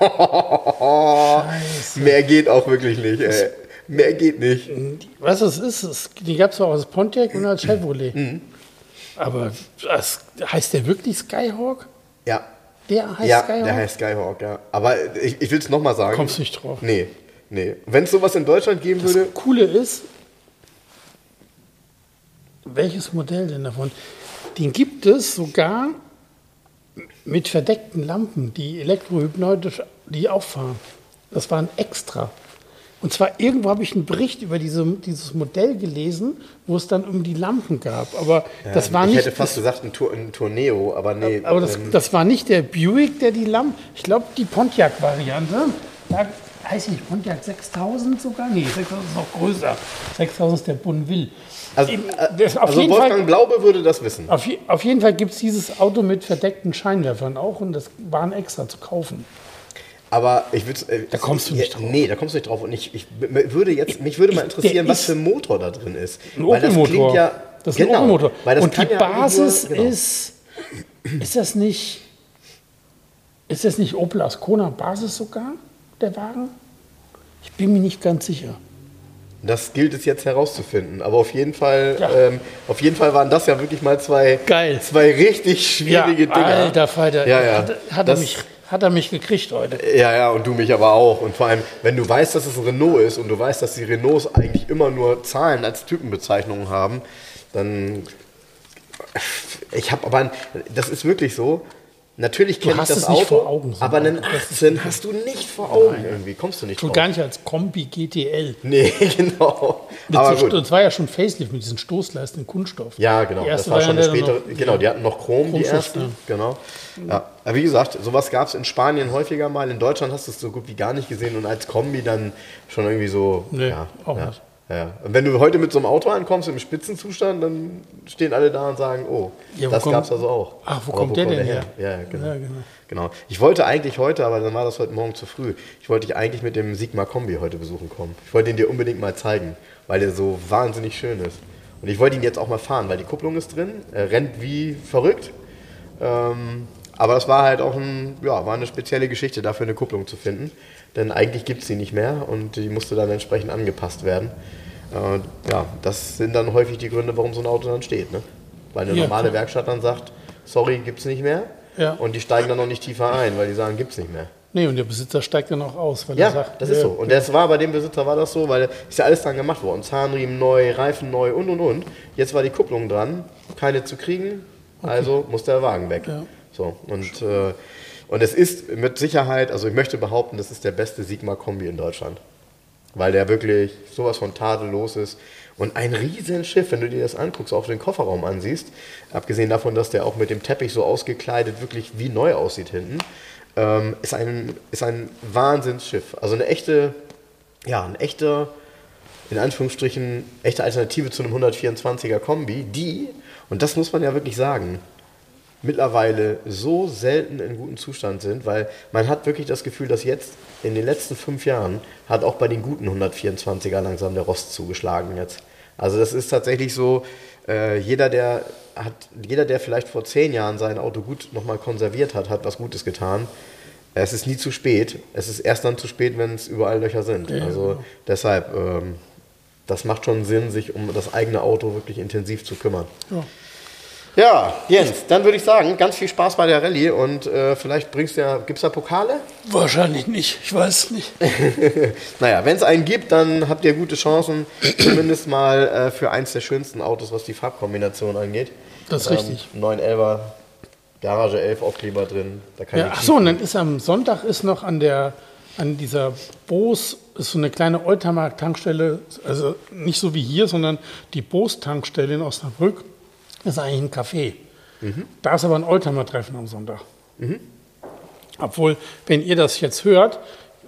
Scheiße. Mehr geht auch wirklich nicht, ey. Mehr geht nicht. Was es ist, es, die gab es auch als Pontiac und als Chevrolet. Mhm. Aber das, heißt der wirklich Skyhawk? Ja. Der heißt ja, Skyhawk? der heißt Skyhawk, ja. Aber ich, ich will es nochmal sagen. Kommst nicht drauf. Nee, nee. Wenn es sowas in Deutschland geben würde, Das Coole ist, welches Modell denn davon? Den gibt es sogar mit verdeckten Lampen, die elektrohypnotisch die auffahren. Das war ein Extra. Und zwar irgendwo habe ich einen Bericht über diese, dieses Modell gelesen, wo es dann um die Lampen gab. Aber das war ich nicht. hätte fast gesagt ein, Tour, ein Tourneo, aber nee. aber das, ähm, das war nicht der Buick, der die Lampen. Ich glaube, die Pontiac-Variante. Da heißt nicht Pontiac 6000 sogar? Nee, 6000 ist noch größer. 6000 ist der Bonneville. also, Eben, äh, das- also Wolfgang Fall- Blaube würde das wissen. Auf, auf jeden Fall gibt es dieses Auto mit verdeckten Scheinwerfern auch und das waren extra zu kaufen. Aber ich würde. Äh, Da kommst du nicht ja, drauf. Nee, da kommst du nicht drauf. Und ich, ich würde jetzt, mich würde mal interessieren, was für ein Motor da drin ist. Ein das Opel-Motor. klingt ja. das ist ein genau, Opel-Motor. weil das Und die ja Basis genau. ist. Ist das nicht. Ist das nicht Opel Ascona Basis sogar, der Wagen? Ich bin mir nicht ganz sicher. Das gilt es jetzt herauszufinden. Aber auf jeden Fall, Ja. ähm, auf jeden Fall waren das ja wirklich mal zwei, Geil. zwei richtig schwierige Dinger. Alter Falter. Ja, ja. Hat, hat, er Das- mich, hat er mich gekriegt heute. Ja, ja, und du mich aber auch. Und vor allem, wenn du weißt, dass es ein Renault ist und du weißt, dass die Renaults eigentlich immer nur Zahlen als Typenbezeichnungen haben, dann. Ich habe aber, ein, das ist wirklich so. Natürlich kenne ich das es Auto, vor Augen, so aber einen ein Auto. Das ist 18 hast du nicht vor Augen irgendwie. Kommst du nicht Schon drauf. gar nicht als Kombi GTL. Nee, genau. Mit Aber so, gut. das war ja schon Facelift mit diesen Stoßleisten in Kunststoff. Ja, genau. Das war schon eine spätere. noch- genau, die hatten noch Chrom, die ersten. ja. Genau. Ja. Aber wie gesagt, sowas gab es in Spanien häufiger mal. In Deutschland hast du es so gut wie gar nicht gesehen und als Kombi dann schon irgendwie so. Nee, ja, auch ja, nicht. Ja. Und wenn du heute mit so einem Auto ankommst im Spitzenzustand, dann stehen alle da und sagen, oh, Ja, wo das kommt- gab es also auch. Ach, wo kommt der denn her? her? Ja, genau. Ja, genau. genau. Ich wollte eigentlich heute, aber dann war das heute Morgen zu früh. Ich wollte dich eigentlich mit dem Sigma Kombi heute besuchen kommen. Ich wollte ihn dir unbedingt mal zeigen, weil der so wahnsinnig schön ist. Und ich wollte ihn jetzt auch mal fahren, weil die Kupplung ist drin, er rennt wie verrückt. Ähm, aber das war halt auch ein, ja, war eine spezielle Geschichte, dafür eine Kupplung zu finden. Denn eigentlich gibt es die nicht mehr und die musste dann entsprechend angepasst werden. Äh, ja, das sind dann häufig die Gründe, warum so ein Auto dann steht. Ne? Weil eine Ja, normale klar. Werkstatt dann sagt, sorry, gibt es nicht mehr. Ja. Und die steigen dann noch nicht tiefer ein, weil die sagen, gibt es nicht mehr. Nee, und der Besitzer steigt dann auch aus, weil er Ja, sagt, das ist ja, so. Und das war bei dem Besitzer war das so, weil ist ja alles dann gemacht worden. Zahnriemen neu, Reifen neu und und und. Jetzt war die Kupplung dran, keine zu kriegen, also muss der Wagen weg. Ja. So und äh, und es ist mit Sicherheit, also ich möchte behaupten, das ist der beste Sigma Kombi in Deutschland, weil der wirklich sowas von tadellos ist und ein Riesenschiff, wenn du dir das anguckst, auch den Kofferraum ansiehst, abgesehen davon, dass der auch mit dem Teppich so ausgekleidet wirklich wie neu aussieht hinten, ähm, ist ein ist ein Wahnsinnsschiff. Also eine echte, ja, ein echter in Anführungsstrichen echte Alternative zu einem 124er Kombi, die, und das muss man ja wirklich sagen, mittlerweile so selten in gutem Zustand sind, weil man hat wirklich das Gefühl, dass jetzt in den letzten fünf Jahren hat auch bei den guten 124er langsam der Rost zugeschlagen jetzt. Also das ist tatsächlich so, äh, jeder, der hat, jeder, der vielleicht vor zehn Jahren sein Auto gut nochmal konserviert hat, hat was Gutes getan. Es ist nie zu spät. Es ist erst dann zu spät, wenn es überall Löcher sind. Ja, also deshalb, ähm, das macht schon Sinn, sich um das eigene Auto wirklich intensiv zu kümmern. Ja. Ja, Jens, dann würde ich sagen, ganz viel Spaß bei der Rallye und äh, vielleicht bringst du ja, gibt es da Pokale? Wahrscheinlich nicht, ich weiß es nicht. Naja, wenn es einen gibt, dann habt ihr gute Chancen, zumindest mal äh, für eins der schönsten Autos, was die Farbkombination angeht. Das ist richtig. 911er, Garage 11 Aufkleber drin. Da kann Ja, ach so, und dann ist am Sonntag ist noch an der an dieser Bose ist so eine kleine Oldtimer Tankstelle, also nicht so wie hier, sondern die Bose Tankstelle in Osnabrück ist eigentlich ein Café. Mhm. Da ist aber ein Oldtimer Treffen am Sonntag. Obwohl, wenn ihr das jetzt hört,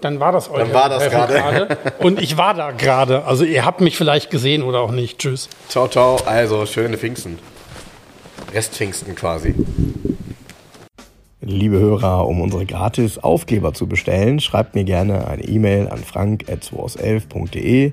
dann war das Oldtimer war das gerade. und ich war da gerade. Also ihr habt mich vielleicht gesehen oder auch nicht. Tschüss. Ciao, ciao. Also, schöne Pfingsten. Restpfingsten quasi. Liebe Hörer, um unsere gratis Aufkleber zu bestellen, schreibt mir gerne eine E-Mail an frank.211.de.